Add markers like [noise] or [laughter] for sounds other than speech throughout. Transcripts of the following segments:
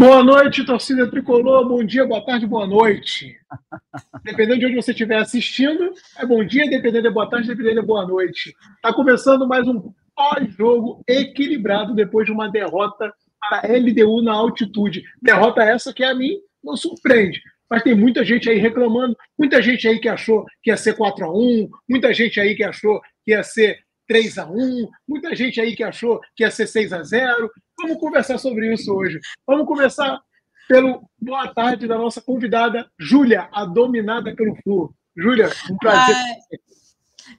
Boa noite, torcida tricolor. Bom dia, boa tarde, boa noite. [laughs] Dependendo de onde você estiver assistindo, é bom dia, dependendo de boa tarde, dependendo de boa noite. Está começando mais um pós-jogo equilibrado depois de uma derrota para a LDU na altitude. Derrota essa que a mim não surpreende. Mas tem muita gente aí reclamando, muita gente aí que achou que ia ser 4 a 1 muita gente aí que achou que ia ser 3 a 1 muita gente aí que achou que ia ser 6 a 0 Vamos conversar sobre isso hoje. Vamos começar pelo boa tarde da nossa convidada, Júlia, a dominada pelo Flu. Júlia, um prazer. Ai,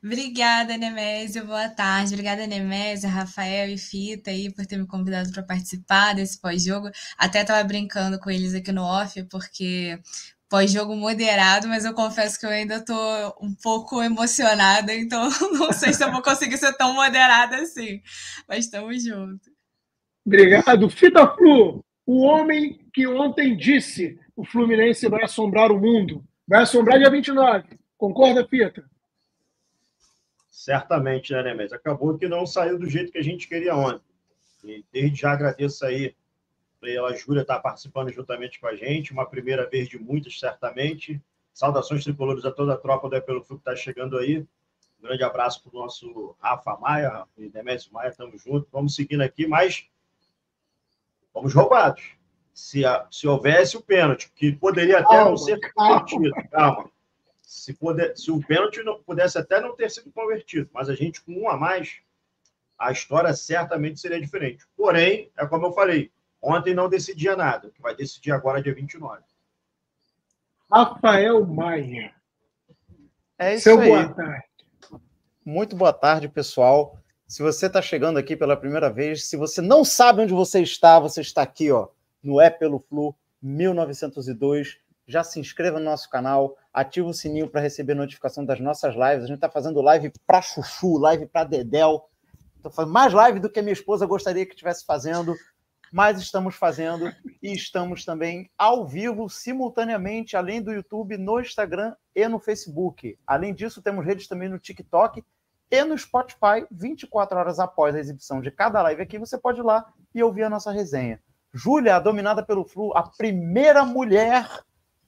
obrigada, Nemésio. Boa tarde. Obrigada, Nemésio, Rafael e Fita aí por ter me convidado para participar desse pós-jogo. Até estava brincando com eles aqui no off, porque pós-jogo moderado, mas eu confesso que eu ainda estou um pouco emocionada, então [laughs] não sei se eu vou conseguir ser tão moderada assim. Mas estamos juntos. Obrigado. Fita Flu, o homem que ontem disse o Fluminense vai assombrar o mundo. Vai assombrar dia 29. Concorda, Fita? Certamente, né, Nemes? Acabou que não saiu do jeito que a gente queria ontem. E desde já agradeço aí pela Júlia estar participando juntamente com a gente, uma primeira vez de muitas, certamente. Saudações tricolores a toda a tropa do É Pelo Flu que está chegando aí. Um grande abraço para o nosso Rafa Maia e Demésio Maia, estamos juntos. Vamos seguindo aqui, mas fomos roubados. Se, a, se houvesse o pênalti, que poderia até calma, não ser convertido, calma. Se, poder, se o pênalti não, pudesse até não ter sido convertido, mas a gente com um a mais, a história certamente seria diferente. Porém, é como eu falei, ontem não decidia nada, que vai decidir agora dia 29. Rafael Maia. É isso Seu aí. Boa tarde. Muito boa tarde, pessoal. Se você está chegando aqui pela primeira vez, se você não sabe onde você está, você está aqui, ó, no É Pelo Flu 1902. Já se inscreva no nosso canal, ativa o sininho para receber notificação das nossas lives. A gente está fazendo live para Chuchu, live para Dedel. Estou fazendo mais live do que a minha esposa gostaria que estivesse fazendo, mas estamos fazendo e estamos também ao vivo, simultaneamente, além do YouTube, no Instagram e no Facebook. Além disso, temos redes também no TikTok e no Spotify, 24 horas após a exibição de cada live aqui, você pode ir lá e ouvir a nossa resenha. Júlia, dominada pelo Flu, a primeira mulher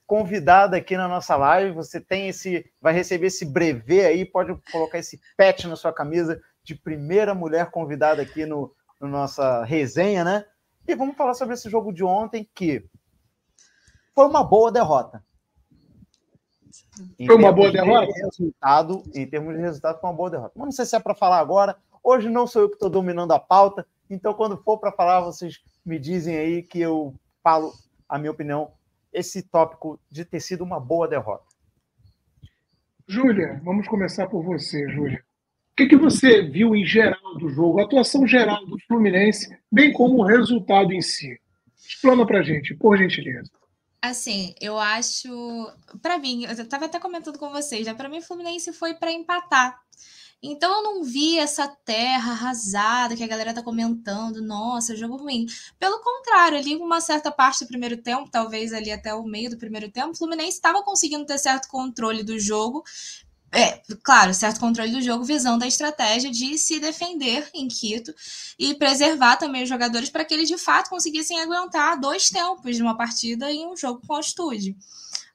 convidada aqui na nossa live. Você tem esse, vai receber esse brevê aí, pode colocar esse pet na sua camisa de primeira mulher convidada aqui no, no nossa resenha, né? E vamos falar sobre esse jogo de ontem que foi uma boa derrota. Foi uma boa derrota? De resultado, em termos de resultado, foi uma boa derrota. Mas não sei se é para falar agora. Hoje não sou eu que estou dominando a pauta. Então, quando for para falar, vocês me dizem aí que eu falo a minha opinião, esse tópico de ter sido uma boa derrota. Júlia, vamos começar por você, Júlia. O que, que você viu em geral do jogo, a atuação geral do Fluminense, bem como o resultado em si? Explana para gente, por gentileza. Assim, eu acho. Para mim, eu estava até comentando com vocês, né? Para mim, o Fluminense foi para empatar. Então eu não vi essa terra arrasada que a galera tá comentando, nossa, jogo ruim. Pelo contrário, ali uma certa parte do primeiro tempo, talvez ali até o meio do primeiro tempo, o Fluminense estava conseguindo ter certo controle do jogo, é, claro, certo controle do jogo, visando a estratégia de se defender em Quito e preservar também os jogadores para que eles de fato conseguissem aguentar dois tempos de uma partida em um jogo com altitude.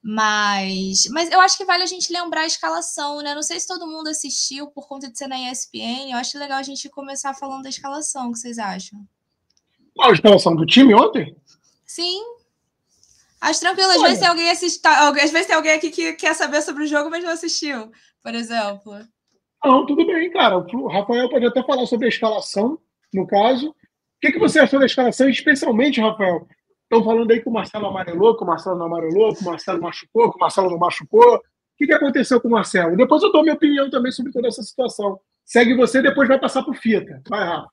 Mas, mas eu acho que vale a gente lembrar a escalação, né? Não sei se todo mundo assistiu por conta de ser na ESPN. Eu acho legal a gente começar falando da escalação. O que vocês acham? A escalação do time ontem? Sim, Acho tranquilo, às vezes tem alguém assist... às vezes tem alguém aqui que quer saber sobre o jogo, mas não assistiu, por exemplo. Não, tudo bem, cara. O Rafael pode até falar sobre a escalação, no caso. O que, que você achou da escalação, especialmente, Rafael? Estão falando aí que o Marcelo amarelou, que o Marcelo não amarelou, que o Marcelo machucou, que o Marcelo não machucou. O que, que aconteceu com o Marcelo? Depois eu dou minha opinião também sobre toda essa situação. Segue você, depois vai passar por Fita. Vai, Rafa.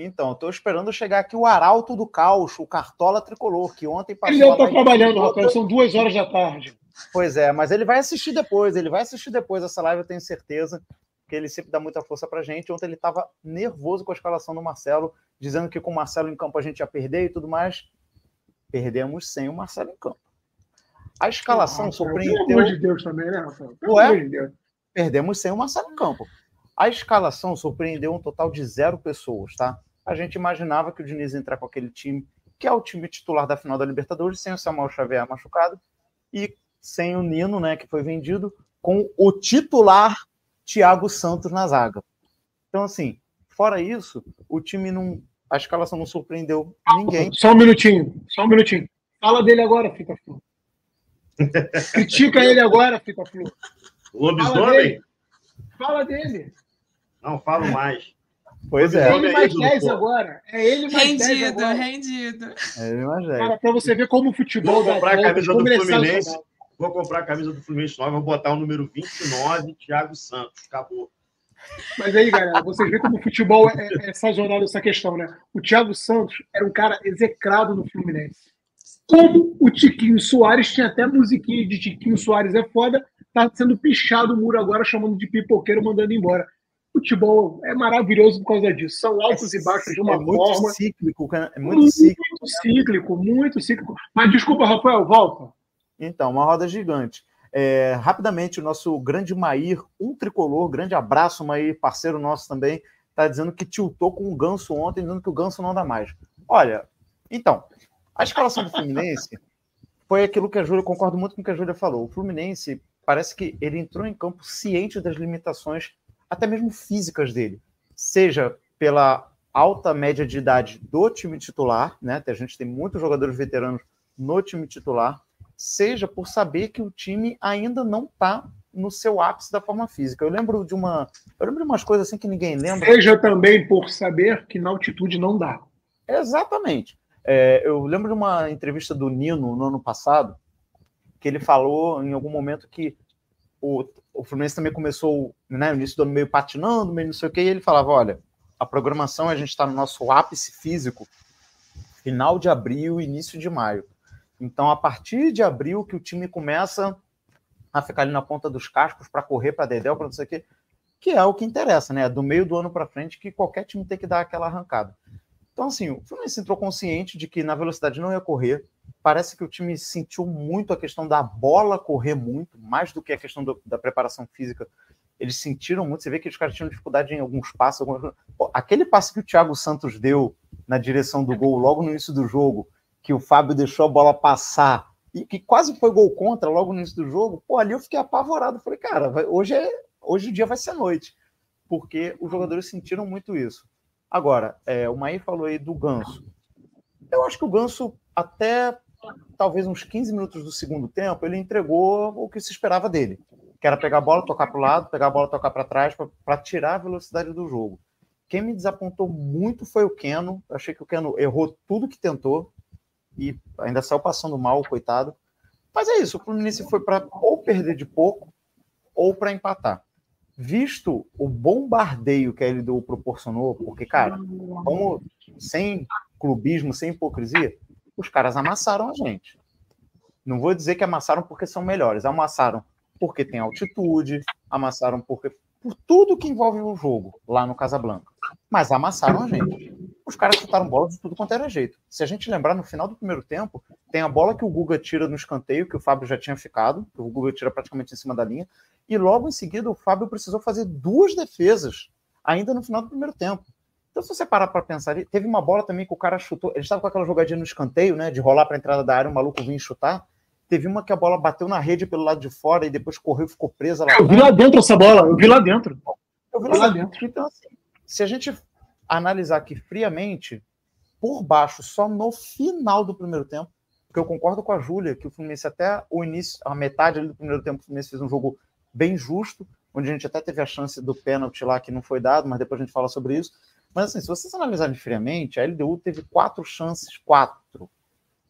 Então, estou esperando chegar aqui o Arauto do Caos, o Cartola Tricolor, que ontem passou. Ele não está trabalhando, Rafael, são duas horas da tarde. Pois é, mas ele vai assistir depois, ele vai assistir depois essa live, eu tenho certeza, que ele sempre dá muita força pra gente. Ontem ele estava nervoso com a escalação do Marcelo, dizendo que com o Marcelo em campo a gente ia perder e tudo mais. Perdemos sem o Marcelo em campo. A escalação Nossa, surpreendeu. Pelo amor de Deus também, né, Rafael? Pelo Ué? amor de Deus. Perdemos sem o Marcelo em campo. A escalação surpreendeu um total de zero pessoas, tá? A gente imaginava que o Diniz ia entrar com aquele time que é o time titular da final da Libertadores, sem o Samuel Xavier machucado e sem o Nino, né, que foi vendido, com o titular Thiago Santos na zaga. Então, assim, fora isso, o time não. A escalação não surpreendeu ninguém. Só um minutinho, só um minutinho. Fala dele agora, Fica Flu. [laughs] Critica ele agora, Fica Flu. Lobisomem? Fala dele. Não falo mais. Pois é. Ele mais 10 agora. É ele mais rendido, 10 agora. Rendido, É ele mais 10. Cara, pra você ver como o futebol Vou comprar a camisa do é Fluminense. Vou comprar a camisa do Fluminense nova, vou botar o número 29, Thiago Santos. Acabou. Mas aí, galera, vocês veem como o futebol é, é sazonal essa questão, né? O Thiago Santos era um cara execrado no Fluminense. Como o Tiquinho Soares tinha até musiquinha de Tiquinho Soares é foda, tá sendo pichado o muro agora, chamando de pipoqueiro, mandando embora. Futebol é maravilhoso por causa disso. São altos e baixos de uma é muito forma. cíclico. É muito cíclico. Muito cíclico, muito cíclico. Mas desculpa, Rafael, volta. Então, uma roda gigante. É, rapidamente, o nosso grande Maír, um tricolor, grande abraço, Maír, parceiro nosso também, está dizendo que tiltou com o Ganso ontem, dizendo que o Ganso não dá mais. Olha, então, a escalação do Fluminense [laughs] foi aquilo que a Júlia, concordo muito com o que a Júlia falou. O Fluminense parece que ele entrou em campo ciente das limitações, até mesmo físicas dele, seja pela alta média de idade do time titular, né? A gente tem muitos jogadores veteranos no time titular, seja por saber que o time ainda não está no seu ápice da forma física. Eu lembro de uma, eu lembro de umas coisas assim que ninguém lembra. Seja também por saber que na altitude não dá. Exatamente. É, eu lembro de uma entrevista do Nino no ano passado, que ele falou em algum momento que o, o Fluminense também começou né, no início do ano meio patinando, meio não sei o que, e ele falava: olha, a programação a gente está no nosso ápice físico final de abril, início de maio. Então, a partir de abril, que o time começa a ficar ali na ponta dos cascos para correr para Dedéu, para não sei o quê, que é o que interessa, né? Do meio do ano para frente, que qualquer time tem que dar aquela arrancada. Então, assim, o Fluminense entrou consciente de que na velocidade não ia correr. Parece que o time sentiu muito a questão da bola correr muito, mais do que a questão do, da preparação física. Eles sentiram muito. Você vê que os caras tinham dificuldade em alguns passos. Algumas... Aquele passe que o Thiago Santos deu na direção do gol logo no início do jogo, que o Fábio deixou a bola passar e que quase foi gol contra logo no início do jogo, pô, ali eu fiquei apavorado. Falei, cara, vai, hoje, é, hoje o dia vai ser noite, porque os jogadores sentiram muito isso. Agora, é, o Maí falou aí do Ganso. Eu acho que o Ganso, até talvez uns 15 minutos do segundo tempo, ele entregou o que se esperava dele, que era pegar a bola, tocar para o lado, pegar a bola, tocar para trás, para tirar a velocidade do jogo. Quem me desapontou muito foi o Keno. Eu achei que o Keno errou tudo que tentou e ainda saiu passando mal, coitado. Mas é isso, o Fluminense foi para ou perder de pouco ou para empatar. Visto o bombardeio que a LDU proporcionou, porque, cara, como sem clubismo, sem hipocrisia, os caras amassaram a gente. Não vou dizer que amassaram porque são melhores, amassaram porque tem altitude, amassaram porque por tudo que envolve o jogo lá no Casablanca. Mas amassaram a gente. Os caras chutaram bola de tudo quanto era jeito. Se a gente lembrar, no final do primeiro tempo, tem a bola que o Guga tira no escanteio, que o Fábio já tinha ficado, que o Guga tira praticamente em cima da linha, e logo em seguida o Fábio precisou fazer duas defesas, ainda no final do primeiro tempo. Então, se você parar para pensar, teve uma bola também que o cara chutou, ele estava com aquela jogadinha no escanteio, né, de rolar para a entrada da área, o maluco vinha chutar. Teve uma que a bola bateu na rede pelo lado de fora e depois correu e ficou presa lá. Eu vi lá dentro essa bola, eu vi lá dentro. Eu vi lá, lá dentro. Então, assim, se a gente analisar aqui friamente, por baixo, só no final do primeiro tempo, porque eu concordo com a Júlia que o Fluminense até o início, a metade do primeiro tempo, o Fluminense fez um jogo bem justo, onde a gente até teve a chance do pênalti lá que não foi dado, mas depois a gente fala sobre isso. Mas assim, se vocês analisarem friamente, a LDU teve quatro chances, quatro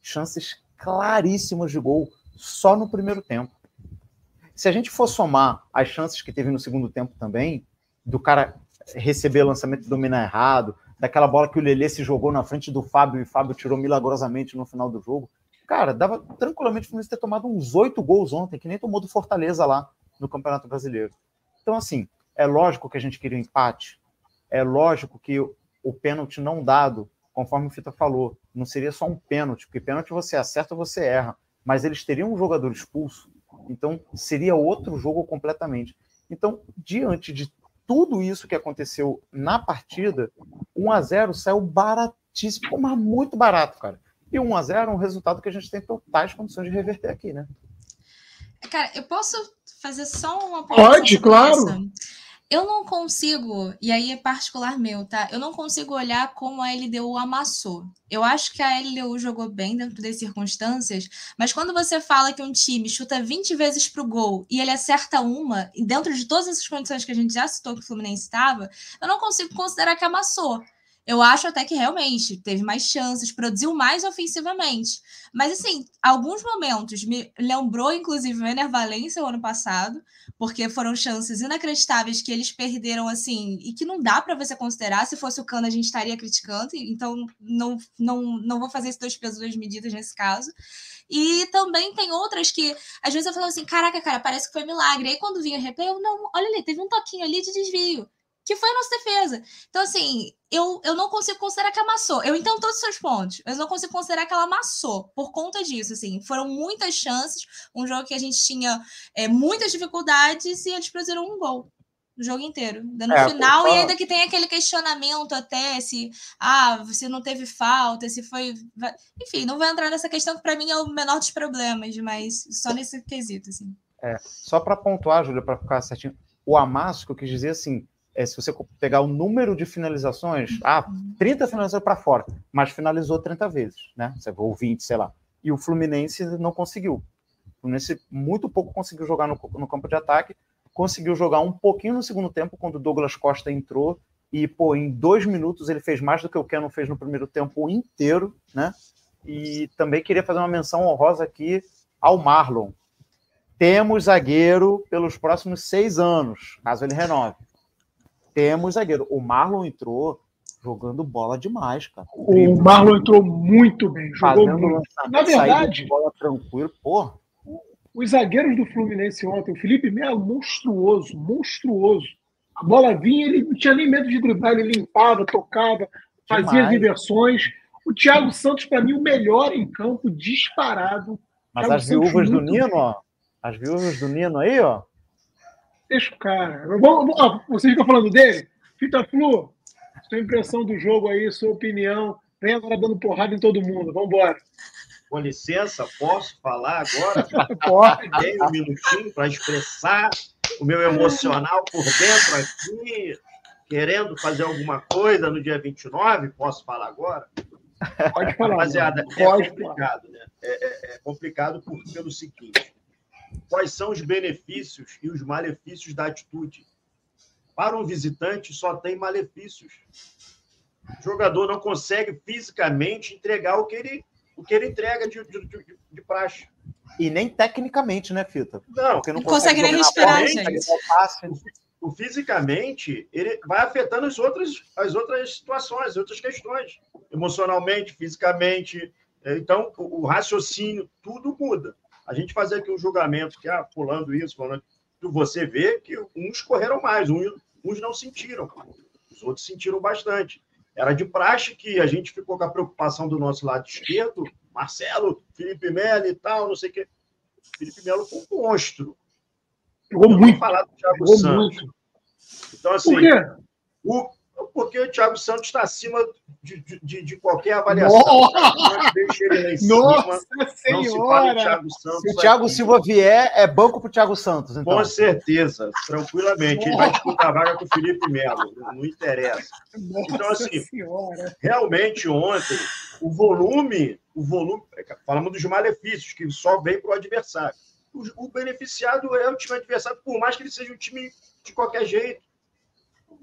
chances claríssimas de gol só no primeiro tempo. Se a gente for somar as chances que teve no segundo tempo também, do cara receber lançamento e dominar errado, daquela bola que o Lelê se jogou na frente do Fábio e o Fábio tirou milagrosamente no final do jogo. Cara, dava tranquilamente o Fluminense ter tomado uns oito gols ontem, que nem tomou do Fortaleza lá no Campeonato Brasileiro. Então, assim, é lógico que a gente queria um empate, é lógico que o, o pênalti não dado, conforme o Fita falou, não seria só um pênalti, porque pênalti você acerta ou você erra, mas eles teriam um jogador expulso, então seria outro jogo completamente. Então, diante de tudo isso que aconteceu na partida, 1 a 0 saiu baratíssimo, mas muito barato, cara. E 1 a 0 é um resultado que a gente tem totais condições de reverter aqui, né? Cara, eu posso fazer só uma Pode, claro. Eu não consigo, e aí é particular meu, tá? Eu não consigo olhar como a LDU amassou. Eu acho que a LDU jogou bem dentro das circunstâncias, mas quando você fala que um time chuta 20 vezes pro gol e ele acerta uma, e dentro de todas essas condições que a gente já citou que o Fluminense estava, eu não consigo considerar que amassou. Eu acho até que realmente teve mais chances, produziu mais ofensivamente. Mas, assim, alguns momentos me lembrou, inclusive, o Ener Valência o ano passado, porque foram chances inacreditáveis que eles perderam, assim, e que não dá para você considerar. Se fosse o Cano, a gente estaria criticando, então não, não, não vou fazer esses dois pesos, duas medidas nesse caso. E também tem outras que, às vezes, eu falo assim: caraca, cara, parece que foi milagre. Aí quando vinha o replay, eu, não, olha ali, teve um toquinho ali de desvio que foi a nossa defesa. Então, assim, eu, eu não consigo considerar que amassou. Eu entendo todos os seus pontos, mas não consigo considerar que ela amassou por conta disso. Assim, foram muitas chances, um jogo que a gente tinha é, muitas dificuldades e eles produziram um gol o jogo inteiro. No é, final, e ainda que tem aquele questionamento até se ah, você não teve falta, se foi. Enfim, não vou entrar nessa questão que para mim é o menor dos problemas, mas só nesse quesito, assim. É, só para pontuar, Júlia, para ficar certinho, o amasso que eu quis dizer assim, é, se você pegar o número de finalizações, ah, 30 finalizações para fora, mas finalizou 30 vezes, né? Ou 20, sei lá. E o Fluminense não conseguiu. O Fluminense muito pouco conseguiu jogar no, no campo de ataque, conseguiu jogar um pouquinho no segundo tempo, quando o Douglas Costa entrou, e, pô, em dois minutos ele fez mais do que o Keno fez no primeiro tempo inteiro, né? E também queria fazer uma menção honrosa aqui ao Marlon. Temos zagueiro pelos próximos seis anos, caso ele renove temos zagueiro. O Marlon entrou jogando bola demais, cara. O Marlon entrou muito bem, jogou muito. Na verdade, bola tranquilo, porra. Os zagueiros do Fluminense ontem, o Felipe Melo, monstruoso, monstruoso. A bola vinha, ele não tinha nem medo de driblar, ele limpava, tocava, fazia as inversões. O Thiago Santos, para mim, o melhor em campo, disparado. Mas Thiago as viúvas do Nino, ó. As viúvas do Nino aí, ó. Deixa o cara. Vamos, ó, vocês ficam falando dele? Fita Flu, sua impressão do jogo aí, sua opinião. Vem agora dando porrada em todo mundo. Vamos embora. Com licença, posso falar agora? [laughs] Pode. [laughs] Um minutinho para expressar o meu emocional por dentro aqui, querendo fazer alguma coisa no dia 29. Posso falar agora? Pode falar. Rapaziada, é complicado, né? É, é, é complicado por, pelo seguinte: quais são os benefícios e os malefícios da atitude. Para um visitante, só tem malefícios. O jogador não consegue fisicamente entregar o que ele, o que ele entrega de, de, de, de praxe. E nem tecnicamente, né, Fita? Não, Porque não consegue, consegue nem respirar, gente. O, fisicamente, ele vai afetando as outras, as outras situações, as outras questões. Emocionalmente, fisicamente. Então, o, o raciocínio, tudo muda a gente fazer aqui um julgamento que, ah, pulando isso, falando, você vê que uns correram mais, uns, não sentiram, os outros sentiram bastante. Era de praxe que a gente ficou com a preocupação do nosso lado esquerdo, Marcelo, Felipe Melo e tal, não sei o quê. Felipe Melo foi um monstro. Jogou muito. falar do Thiago Santos. Muito. Então, assim, o, porque o Thiago Santos está acima de, de, de, qualquer avaliação. Nossa, deixa ele lá em Nossa cima. Senhora! Não se fala Thiago Santos. Se o Thiago aqui. Silva vier, é banco para o Thiago Santos. Então. Com certeza, tranquilamente. Ele vai disputar a vaga com o Felipe Melo, não interessa. Nossa então, assim, senhora. realmente ontem, o volume, o volume, falamos dos malefícios, que só vem para o adversário. O beneficiado é o time adversário, por mais que ele seja um time de qualquer jeito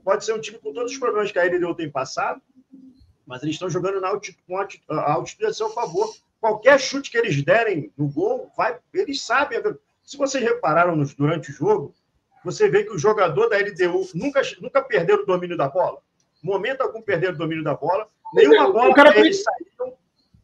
pode ser um time com todos os problemas que a LDU tem passado, mas eles estão jogando na altitude, com a altitude a seu favor. Qualquer chute que eles derem no gol, vai, eles sabem. Se vocês repararam nos, durante o jogo, você vê que o jogador da LDU nunca, nunca perdeu o domínio da bola. Momento algum perderam o domínio da bola. Nenhuma bola para eles saíram.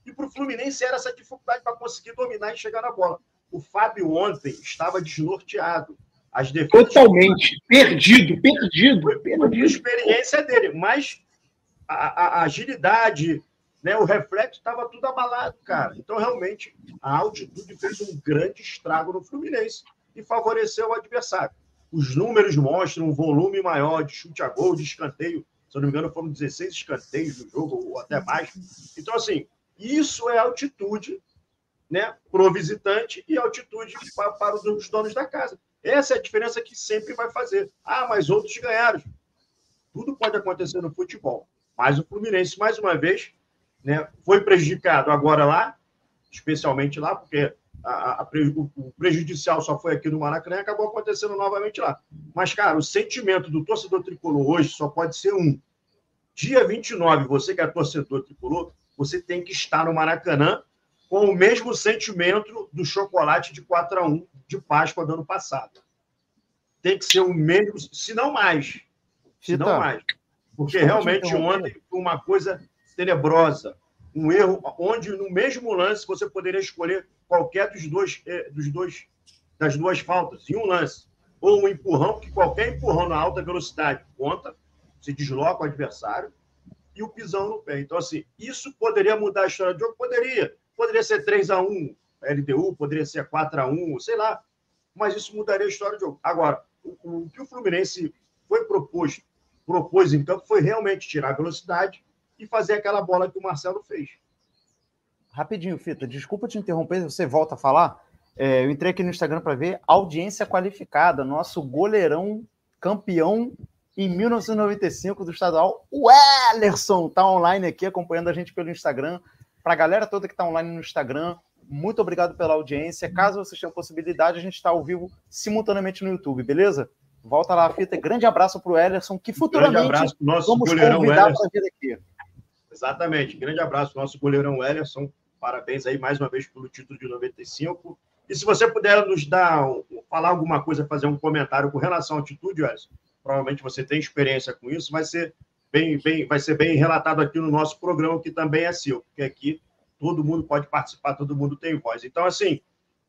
E para o Fluminense era essa dificuldade para conseguir dominar e chegar na bola. O Fábio ontem estava desnorteado. As defesas... Totalmente. Perdido, perdido. perdido. A experiência dele, mas a, a, a agilidade, né, o reflexo estava tudo abalado, cara. Então, realmente, a altitude fez um grande estrago no Fluminense e favoreceu o adversário. Os números mostram um volume maior de chute a gol, de escanteio. Se eu não me engano, foram 16 escanteios no jogo, ou até mais. Então, assim, Isso é altitude né, para o visitante e altitude para, para os donos da casa. Essa é a diferença que sempre vai fazer. Ah, mas outros ganharam. Tudo pode acontecer no futebol. Mas o Fluminense, mais uma vez, né, foi prejudicado agora lá, especialmente lá, porque a, a, o prejudicial só foi aqui no Maracanã e acabou acontecendo novamente lá. Mas, cara, o sentimento do torcedor tricolor hoje só pode ser um. Dia 29, você que é torcedor tricolor, você tem que estar no Maracanã com o mesmo sentimento do chocolate de 4 a 1 de Páscoa do ano passado. Tem que ser o mesmo, se não mais. Se não mais. Porque realmente ontem foi uma coisa tenebrosa. Um erro onde, no mesmo lance, você poderia escolher qualquer dos dois, eh, dos dois das duas faltas em um lance. Ou um empurrão, que qualquer empurrão na alta velocidade conta, se desloca o adversário, e o pisão no pé. Então, assim, isso poderia mudar a história do jogo? Poderia. Poderia ser 3 a 1 LDU, poderia ser 4 a 1 sei lá. Mas isso mudaria a história do jogo. Agora, o, o que o Fluminense foi proposto propôs em campo foi realmente tirar a velocidade e fazer aquela bola que o Marcelo fez. Rapidinho, Fita, desculpa te interromper, você volta a falar. É, eu entrei aqui no Instagram para ver audiência qualificada, nosso goleirão campeão em 1995 do estadual, o Ellerson está online aqui acompanhando a gente pelo Instagram. Para a galera toda que está online no Instagram, muito obrigado pela audiência. Caso vocês tenham possibilidade, a gente está ao vivo simultaneamente no YouTube, beleza? Volta lá, fita. Grande abraço para o Ellerson, que futuramente abraço nosso vamos convidar para vir aqui. Exatamente. Grande abraço nosso goleirão Ellerson. Parabéns aí mais uma vez pelo título de 95. E se você puder nos dar, falar alguma coisa, fazer um comentário com relação à altitude, Ellerson, provavelmente você tem experiência com isso, vai ser bem, bem, vai ser bem relatado aqui no nosso programa, que também é seu, porque aqui todo mundo pode participar, todo mundo tem voz. Então, assim,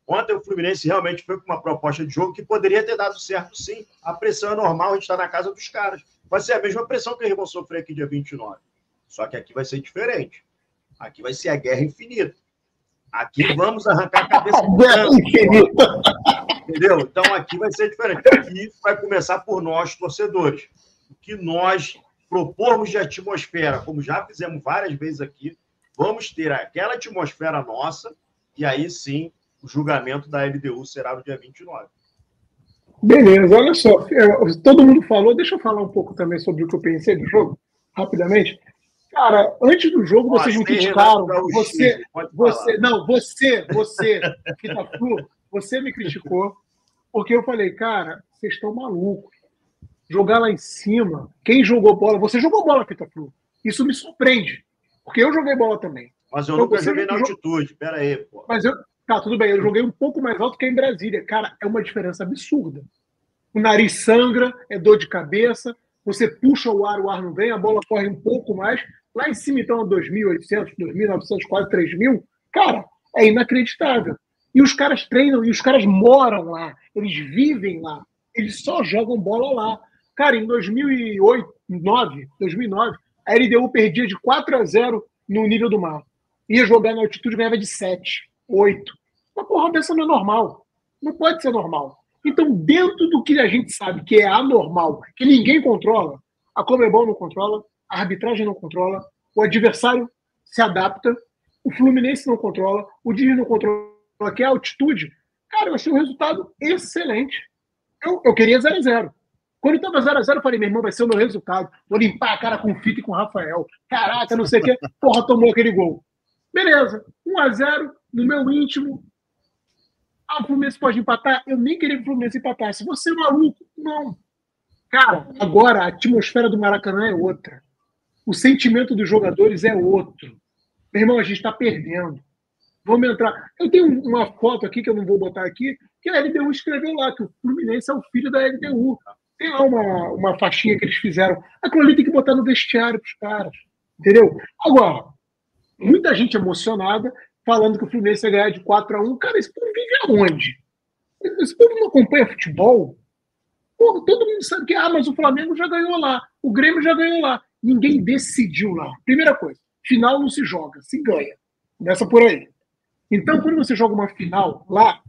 Ontem o Fluminense realmente foi com uma proposta de jogo que poderia ter dado certo, sim. A pressão é normal, a gente está na casa dos caras. Vai ser a mesma pressão que eles vão sofrer aqui dia 29. Só que aqui vai ser diferente. Aqui vai ser a guerra infinita. Aqui vamos arrancar a cabeça [laughs] do Entendeu? Então aqui vai ser diferente. Aqui vai começar por nós, torcedores. O que nós propormos de atmosfera, como já fizemos várias vezes aqui, vamos ter aquela atmosfera nossa, e aí sim o julgamento da LDU será no dia 29. Beleza, olha só. Todo mundo falou, deixa eu falar um pouco também sobre o que eu pensei do jogo, rapidamente. Cara, antes do jogo vocês me criticaram. Você, você, não, você, você, que tá flu, você me criticou, porque eu falei, cara, vocês estão malucos. Jogar lá em cima, quem jogou bola, você jogou bola, Fita Flu. Isso me surpreende, porque eu joguei bola também. Mas eu então, nunca joguei na altitude, pera aí, pô. Mas eu, Tá, tudo bem, eu joguei um pouco mais alto que em Brasília. Cara, é uma diferença absurda. O nariz sangra, é dor de cabeça, você puxa o ar, o ar não vem, a bola corre um pouco mais. Lá em cima, então, 2.800, 2.900, quase 3.000. Cara, é inacreditável. E os caras treinam, e os caras moram lá, eles vivem lá, eles só jogam bola lá. Cara, em 2008, 2009, 2009, a LDU perdia de 4 a 0 no nível do mar. Ia jogar na altitude, ganhava de 7 oito. Uma porra dessa não é normal. Não pode ser normal. Então, dentro do que a gente sabe que é anormal, que ninguém controla, a Comebol não controla, a arbitragem não controla, o adversário se adapta, o Fluminense não controla, o Disney não controla, que é a altitude, cara, vai ser um resultado excelente. Eu, eu queria 0 a 0 Quando estava 0 a 0 eu falei, meu irmão, vai ser o meu resultado. Vou limpar a cara com o Fita e com o Rafael. Caraca, não sei o quê. Porra, tomou aquele gol. Beleza, 1 a 0 no meu íntimo. Ah, o Fluminense pode empatar? Eu nem queria que o Fluminense empatasse. Você é maluco? Não. Cara, agora a atmosfera do Maracanã é outra. O sentimento dos jogadores é outro. Meu irmão, a gente está perdendo. Vamos entrar. Eu tenho uma foto aqui que eu não vou botar aqui, que a LDU escreveu lá, que o Fluminense é o filho da LDU. Tem lá uma, uma faixinha que eles fizeram. Aquilo ali tem que botar no vestiário os caras. Entendeu? Agora, muita gente emocionada, falando que o Fluminense ia ganhar de 4 a 1 Cara, esse povo vive aonde? Esse povo não acompanha futebol? Porra, todo mundo sabe que, ah, mas o Flamengo já ganhou lá, o Grêmio já ganhou lá. Ninguém decidiu lá. Primeira coisa, final não se joga, se ganha. Começa por aí. Então, quando você joga uma final lá,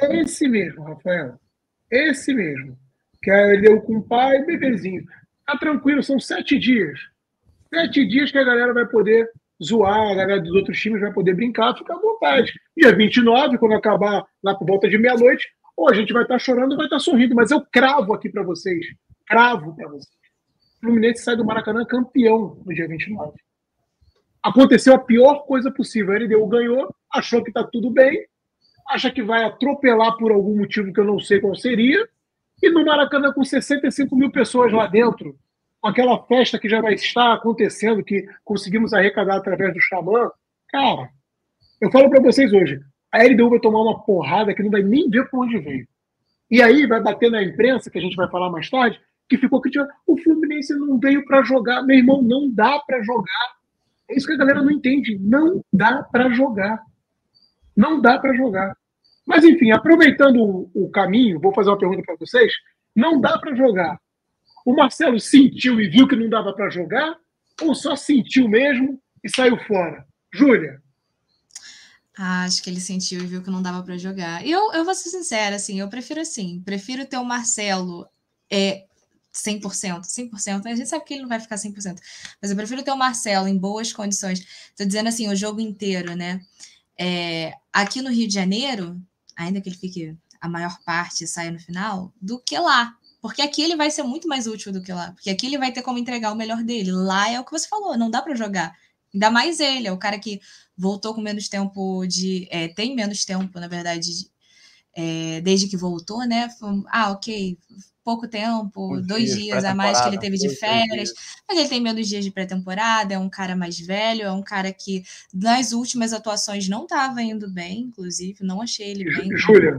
é esse mesmo, Rafael. Esse mesmo. Que ele com o pai, bebezinho. Tá tranquilo, são sete dias. Sete dias que a galera vai poder zoar, a galera dos outros times vai poder brincar, fica à vontade. Dia 29, quando acabar lá por volta de meia-noite, ou a gente vai estar chorando ou vai estar sorrindo, mas eu cravo aqui para vocês, cravo para vocês. O Fluminense sai do Maracanã campeão no dia 29. Aconteceu a pior coisa possível. A LDU ganhou, achou que está tudo bem, acha que vai atropelar por algum motivo que eu não sei qual seria, e no Maracanã com 65 mil pessoas lá dentro, com aquela festa que já vai estar acontecendo, que conseguimos arrecadar através do Xamã, cara, eu falo para vocês hoje, a LDU vai tomar uma porrada que não vai nem ver por onde veio. E aí vai bater na imprensa, que a gente vai falar mais tarde, que ficou criticando, o Fluminense não veio para jogar. Meu irmão, não dá para jogar. É isso que a galera não entende. Não dá para jogar. Não dá para jogar. Mas, enfim, aproveitando o, caminho, vou fazer uma pergunta para vocês. Não dá para jogar o Marcelo sentiu e viu que não dava para jogar? Ou só sentiu mesmo e saiu fora? Júlia? Ah, acho que ele sentiu e viu que não dava para jogar. Eu, eu vou ser sincera, assim, eu prefiro assim. Prefiro ter o Marcelo é, 100%, 100%. A gente sabe que ele não vai ficar 100%. Mas eu prefiro ter o Marcelo em boas condições. Estou dizendo assim, o jogo inteiro, né? É, aqui no Rio de Janeiro, ainda que ele fique a maior parte saia no final, do que lá. Porque aqui ele vai ser muito mais útil do que lá. Porque aqui ele vai ter como entregar o melhor dele. Lá é o que você falou, não dá para jogar. Ainda mais ele, é o cara que voltou com menos tempo de. É, tem menos tempo, na verdade, é, desde que voltou, né? Ah, ok, pouco tempo, dois dias, dias a mais que ele teve de férias, mas ele tem menos dias de pré-temporada, é um cara mais velho, é um cara que nas últimas atuações não estava indo bem, inclusive, não achei ele bem. Júlia,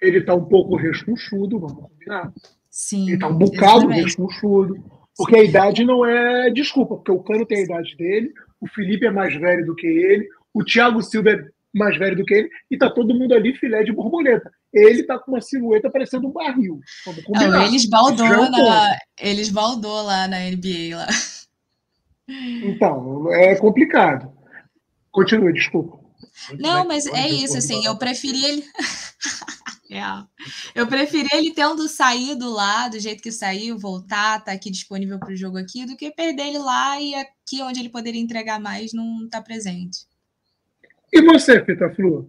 ele está um pouco rechonchudo, vamos combinar. Sim. Ele tá um bocado desconchudo. Porque a idade não é desculpa, porque o Cano tem a idade dele, o Felipe é mais velho do que ele, o Thiago Silva é mais velho do que ele, e tá todo mundo ali filé de borboleta. Ele tá com uma silhueta parecendo um barril. Não, ele esbaldou, na, ele esbaldou lá na NBA. Lá. Então, é complicado. Continua, desculpa. Não, mas é isso, assim, eu preferi ele. [laughs] É. Eu preferi ele tendo saído lá, do jeito que saiu, voltar, tá aqui disponível para o jogo aqui, do que perder ele lá e aqui onde ele poderia entregar mais não tá presente. E você, Fita Flu?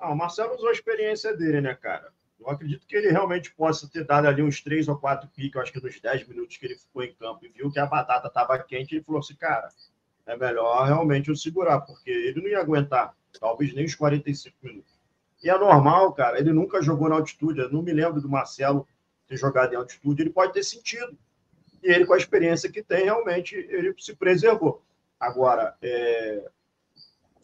Ah, o Marcelo usou a experiência dele, né, cara? Eu acredito que ele realmente possa ter dado ali uns três ou quatro piques, acho que nos 10 minutos que ele ficou em campo e viu que a batata estava quente, ele falou assim, cara, é melhor realmente eu segurar, porque ele não ia aguentar, talvez nem os 45 minutos. E é normal, cara. Ele nunca jogou na altitude. Eu não me lembro do Marcelo ter jogado em altitude. Ele pode ter sentido. E ele, com a experiência que tem, realmente ele se preservou. Agora, é...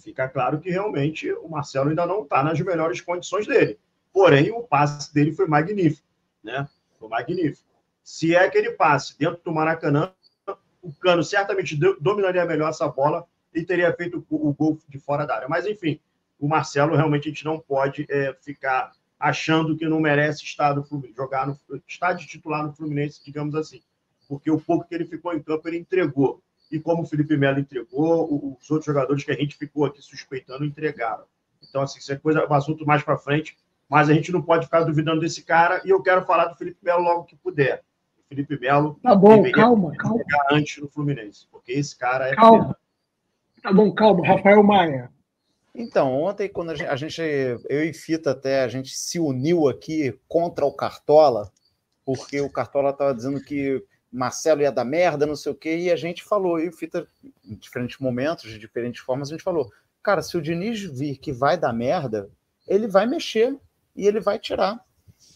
fica claro que realmente o Marcelo ainda não está nas melhores condições dele. Porém, o passe dele foi magnífico, né? Foi magnífico. Se é aquele passe dentro do Maracanã, o Cano certamente dominaria melhor essa bola e teria feito o gol de fora da área. Mas, enfim, o Marcelo realmente a gente não pode é, ficar achando que não merece estar no Fluminense, jogar no estar de titular no Fluminense, digamos assim, porque o pouco que ele ficou em campo ele entregou e como o Felipe Melo entregou, os outros jogadores que a gente ficou aqui suspeitando entregaram. Então assim, isso é coisa, um assunto mais para frente, mas a gente não pode ficar duvidando desse cara e eu quero falar do Felipe Melo logo que puder. O Felipe Melo tá bom, calma, calma. antes no Fluminense, porque esse cara é calma. Tá bom, calma, Rafael Maia. Então, ontem, quando a gente, eu e Fita até, a gente se uniu aqui contra o Cartola, porque o Cartola estava dizendo que Marcelo ia dar merda, não sei o quê, e a gente falou, e o Fita, em diferentes momentos, de diferentes formas, a gente falou, cara, se o Diniz vir que vai dar merda, ele vai mexer e ele vai tirar.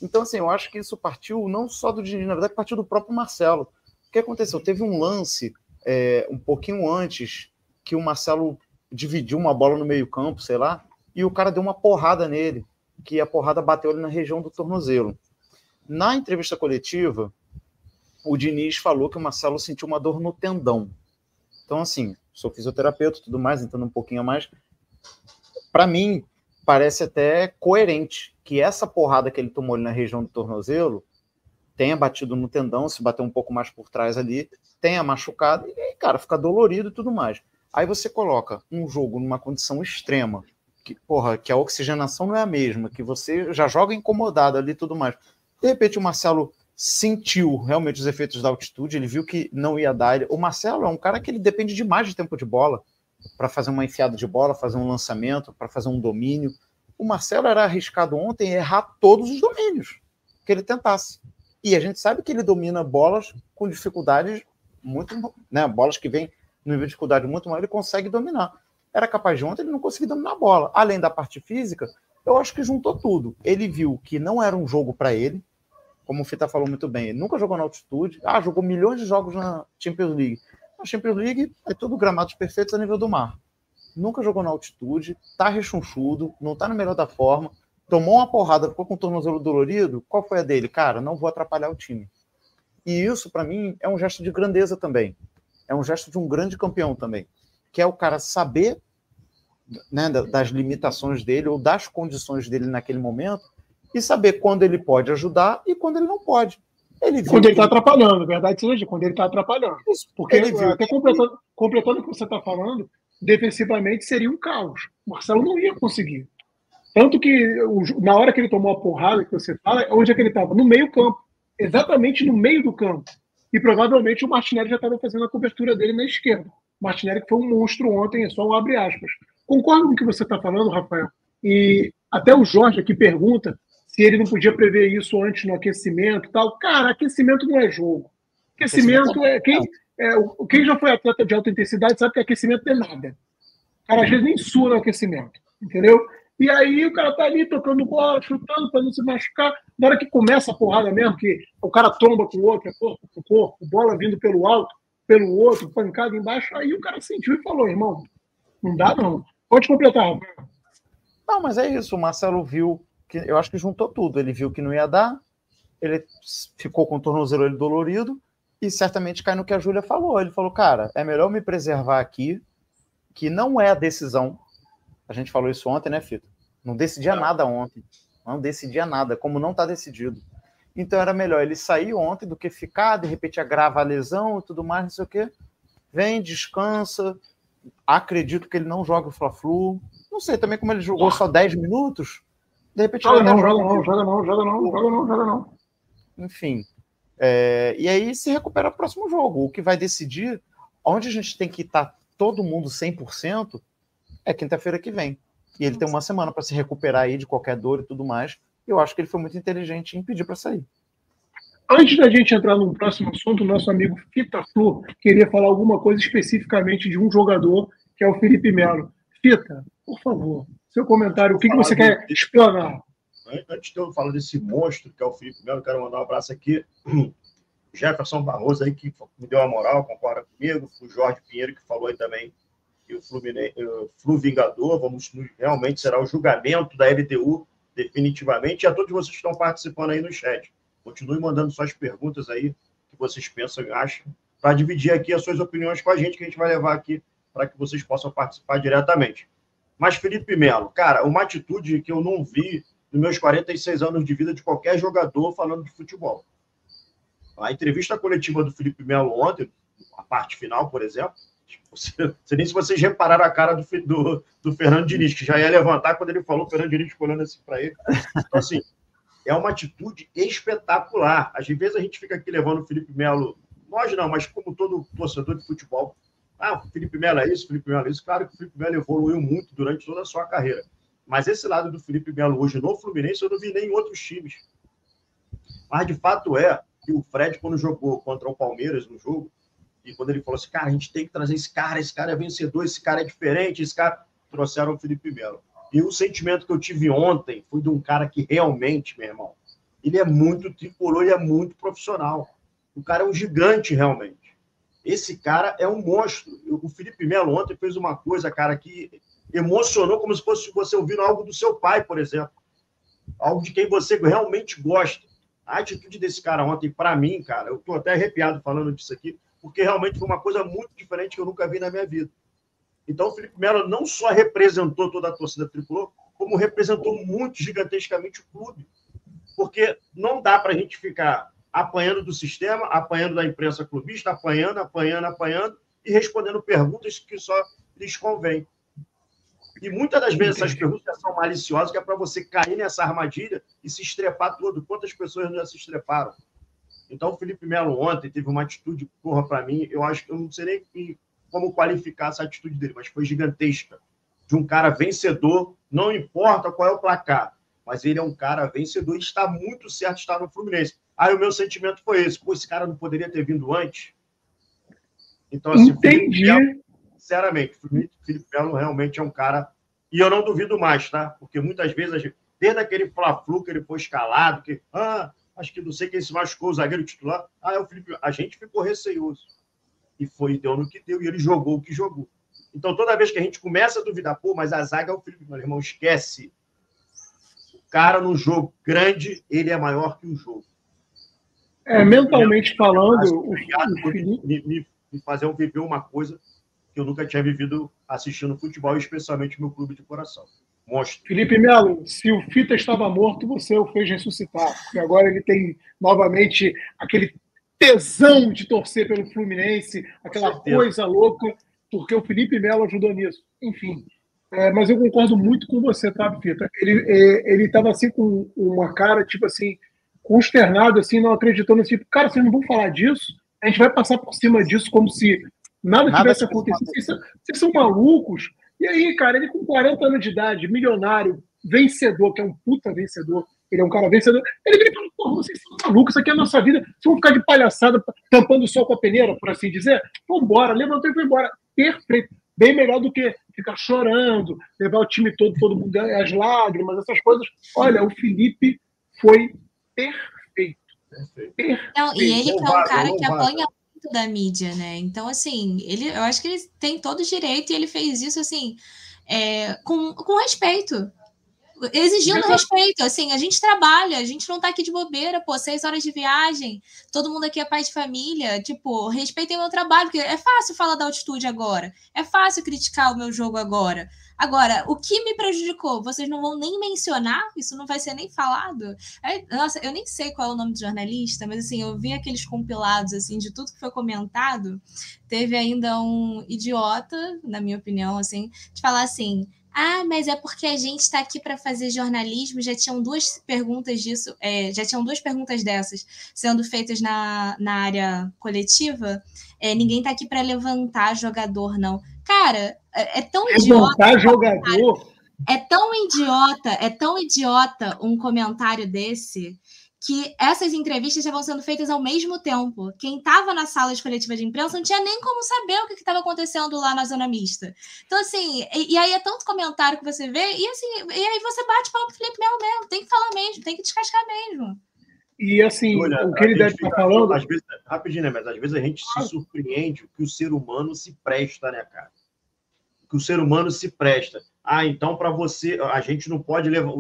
Então, assim, eu acho que isso partiu não só do Diniz, na verdade, partiu do próprio Marcelo. O que aconteceu? Teve um lance é, um pouquinho antes que o Marcelo dividiu uma bola no meio-campo, sei lá, e o cara deu uma porrada nele, que a porrada bateu ali na região do tornozelo. Na entrevista coletiva, o Diniz falou que o Marcelo sentiu uma dor no tendão. Então, assim, sou fisioterapeuta tudo mais, entendo um pouquinho a mais. Para mim, parece até coerente que essa porrada que ele tomou ali na região do tornozelo tenha batido no tendão, se bater um pouco mais por trás ali, tenha machucado, e cara, fica dolorido e tudo mais. Aí você coloca um jogo numa condição extrema, que, porra, que a oxigenação não é a mesma, que você já joga incomodado ali e tudo mais. De repente o Marcelo sentiu realmente os efeitos da altitude, ele viu que não ia dar. O Marcelo é um cara que ele depende demais de tempo de bola para fazer uma enfiada de bola, fazer um lançamento, para fazer um domínio. O Marcelo era arriscado ontem errar todos os domínios que ele tentasse. E a gente sabe que ele domina bolas com dificuldades muito, né, bolas que vêm numa dificuldade muito maior, ele consegue dominar. Era capaz de ontem ele não conseguir dominar a bola. Além da parte física, eu acho que juntou tudo. Ele viu que não era um jogo para ele, como o Fita falou muito bem, ele nunca jogou na altitude. Ah, jogou milhões de jogos na Champions League. A Champions League é tudo gramados perfeitos a nível do mar. Nunca jogou na altitude, tá rechonchudo, não tá no melhor da forma, tomou uma porrada, ficou com o tornozelo dolorido. Qual foi a dele? Cara, não vou atrapalhar o time. E isso, para mim, é um gesto de grandeza também. É um gesto de um grande campeão também. Que é o cara saber né, das limitações dele ou das condições dele naquele momento e saber quando ele pode ajudar e quando ele não pode. Ele quando ele está atrapalhando, verdade seja, quando ele está atrapalhando. Porque ele viu até completando, completando o que você está falando, defensivamente seria um caos. O Marcelo não ia conseguir. Tanto que na hora que ele tomou a porrada que você fala, onde é que ele estava? No meio campo. Exatamente no meio do campo. E provavelmente o Martinelli já estava fazendo a cobertura dele na esquerda. O Martinelli que foi um monstro ontem, é só um abre aspas. Concordo com o que você está falando, Rafael. E até o Jorge aqui pergunta se ele não podia prever isso antes no aquecimento e tal. Cara, aquecimento não é jogo. Aquecimento é. Quem, é, quem já foi atleta de alta intensidade sabe que aquecimento não é nada. O cara às vezes nem sua no aquecimento. Entendeu? E aí o cara tá ali tocando bola, chutando para não se machucar. Na hora que começa a porrada mesmo, que o cara tromba com o outro, é corpo com corpo, bola vindo pelo alto, pelo outro, pancada embaixo, aí o cara sentiu e falou, irmão, não dá não. Pode completar. Não, mas é isso. O Marcelo viu que eu acho que juntou tudo. Ele viu que não ia dar, ele ficou com o tornozelo dolorido e certamente cai no que a Júlia falou. Ele falou, cara, é melhor me preservar aqui, que não é a decisão. A gente falou isso ontem, né, Fito? Não decidia nada ontem. Não decidia nada, como não está decidido. Então era melhor ele sair ontem do que ficar, de repente agrava a lesão e tudo mais, não sei o quê. Vem, descansa. Acredito que ele não joga o Fla-Flu. Não sei também como ele jogou só 10 minutos. De repente joga não, joga não, joga não, joga não, joga não, joga não. Enfim. É, e aí se recupera o próximo jogo. O que vai decidir onde a gente tem que estar tá todo mundo 100% é quinta-feira que vem. E ele tem uma semana para se recuperar aí de qualquer dor e tudo mais. Eu acho que ele foi muito inteligente em pedir para sair. Antes da gente entrar no próximo assunto, o nosso amigo Fita Flu queria falar alguma coisa especificamente de um jogador, que é o Felipe Melo. Fita, por favor, seu comentário, o que, que você quer explanar? Antes de eu falar desse monstro que é o Felipe Melo, quero mandar um abraço aqui. [clears throat] Jefferson Barroso aí, que me deu a moral, concorda comigo. O Jorge Pinheiro, que falou aí também que o Fluminense, o Flu Vingador, vamos realmente será o julgamento da LDU, definitivamente. E a todos vocês que estão participando aí no chat. Continue mandando suas perguntas aí, que vocês pensam e acham, para dividir aqui as suas opiniões com a gente, que a gente vai levar aqui para que vocês possam participar diretamente. Mas Felipe Melo, cara, uma atitude que eu não vi nos meus 46 anos de vida de qualquer jogador falando de futebol. A entrevista coletiva do Felipe Melo ontem, a parte final, por exemplo, não sei nem se vocês repararam a cara do, do, do, Fernando Diniz, que já ia levantar quando ele falou, o Fernando Diniz olhando assim para ele. Então, assim, é uma atitude espetacular. Às vezes a gente fica aqui levando o Felipe Melo, nós não, mas como todo torcedor de futebol, ah, o Felipe Melo é isso, Felipe Melo é isso. Claro que o Felipe Melo evoluiu muito durante toda a sua carreira. Mas esse lado do Felipe Melo hoje no Fluminense eu não vi nem em outros times. Mas de fato é que o Fred, quando jogou contra o Palmeiras no jogo, e quando ele falou assim, cara, a gente tem que trazer esse cara, esse cara é vencedor, esse cara é diferente, esse cara. Trouxeram o Felipe Melo. E o sentimento que eu tive ontem foi de um cara que realmente, meu irmão, ele é muito tricolor, ele é muito profissional. O cara é um gigante, realmente. Esse cara é um monstro. O Felipe Melo ontem fez uma coisa, cara, que emocionou como se fosse você ouvindo algo do seu pai, por exemplo. Algo de quem você realmente gosta. A atitude desse cara ontem, para mim, cara, eu tô até arrepiado falando disso aqui, porque realmente foi uma coisa muito diferente que eu nunca vi na minha vida. Então, o Felipe Melo não só representou toda a torcida tricolor, como representou muito gigantescamente o clube. Porque não dá para a gente ficar apanhando do sistema, apanhando da imprensa clubista, apanhando, apanhando, apanhando e respondendo perguntas que só lhes convém. E muitas das vezes essas perguntas são maliciosas, que é para você cair nessa armadilha e se estrepar todo. Quantas pessoas já se estreparam? Então, o Felipe Melo ontem teve uma atitude, porra, para mim, eu acho que eu não sei nem como qualificar essa atitude dele, mas foi gigantesca. De um cara vencedor, não importa qual é o placar, mas ele é um cara vencedor e está muito certo de estar no Fluminense. Aí o meu sentimento foi esse: pô, esse cara não poderia ter vindo antes? Então, assim, Entendi. Melo, sinceramente, o Felipe Melo realmente é um cara. E eu não duvido mais, tá? Porque muitas vezes, desde aquele Fla-Flu que ele foi escalado, que, ah, acho que não sei quem se machucou, o zagueiro titular, ah, é o Felipe. A gente ficou receoso. E foi, deu no que deu, e ele jogou o que jogou. Então, toda vez que a gente começa a duvidar, pô, mas a zaga é o Felipe, meu irmão, esquece cara no jogo grande, ele é maior que o jogo. É, mentalmente falando, obrigado por me, me, me fazer viver uma coisa que eu nunca tinha vivido assistindo futebol, especialmente meu clube de coração. Monstro. Felipe Melo, se o Fita estava morto, você o fez ressuscitar, porque agora ele tem novamente aquele tesão de torcer pelo Fluminense, aquela coisa louca, porque o Felipe Melo ajudou nisso. Enfim, é, mas eu concordo muito com você, tá, Fita? Ele é, ele estava assim com uma cara, tipo assim, consternado, assim, não acreditando, assim, cara, vocês não vão falar disso? A gente vai passar por cima disso como se nada, nada tivesse acontecido. Vocês, vocês são malucos? E aí, cara, ele com 40 anos de idade, milionário, vencedor, que é um puta vencedor, ele é um cara vencedor. Ele vira e fala: Porra, vocês são malucos, isso aqui é a nossa vida. Vocês vão ficar de palhaçada, tampando o sol com a peneira, por assim dizer? Vambora, levantou e foi embora. Perfeito. Bem melhor do que ficar chorando, levar o time todo, todo mundo as lágrimas, essas coisas. Olha, o Felipe foi perfeito. perfeito. Não, e ele que é um cara que apanha muito da mídia, né? Então, assim, ele, eu acho que ele tem todo o direito e ele fez isso, assim, é, com, com respeito exigindo respeito. Assim, a gente trabalha, a gente não tá aqui de bobeira, pô, seis horas de viagem, todo mundo aqui é pai de família. Tipo, respeitem o meu trabalho, porque é fácil falar da altitude agora, é fácil criticar o meu jogo agora. Agora, o que me prejudicou? Vocês não vão nem mencionar? Isso não vai ser nem falado? É, nossa, eu nem sei qual é o nome do jornalista, mas assim, eu vi aqueles compilados assim de tudo que foi comentado. Teve ainda um idiota, na minha opinião, assim, de falar assim: ah, mas é porque a gente está aqui para fazer jornalismo. Já tinham duas perguntas disso, é, já tinham duas perguntas dessas sendo feitas na, na área coletiva. É, ninguém está aqui para levantar jogador, não. Cara, é, é tão levantar idiota. jogador. É tão idiota, é tão idiota um comentário desse que essas entrevistas já vão sendo feitas ao mesmo tempo. Quem estava na sala de coletiva de imprensa não tinha nem como saber o que estava acontecendo lá na zona mista. Então, assim, e, e, aí é tanto comentário que você vê, e assim, e aí você bate para o Felipe Melo mesmo, tem que falar mesmo, tem que descascar mesmo. E assim, Olha, o que ele deve estar falando. Às vezes, rapidinho, né? Mas às vezes a gente se surpreende que o ser humano se presta, né, cara? Que o ser humano se presta. Ah, então para você, a gente não pode levar,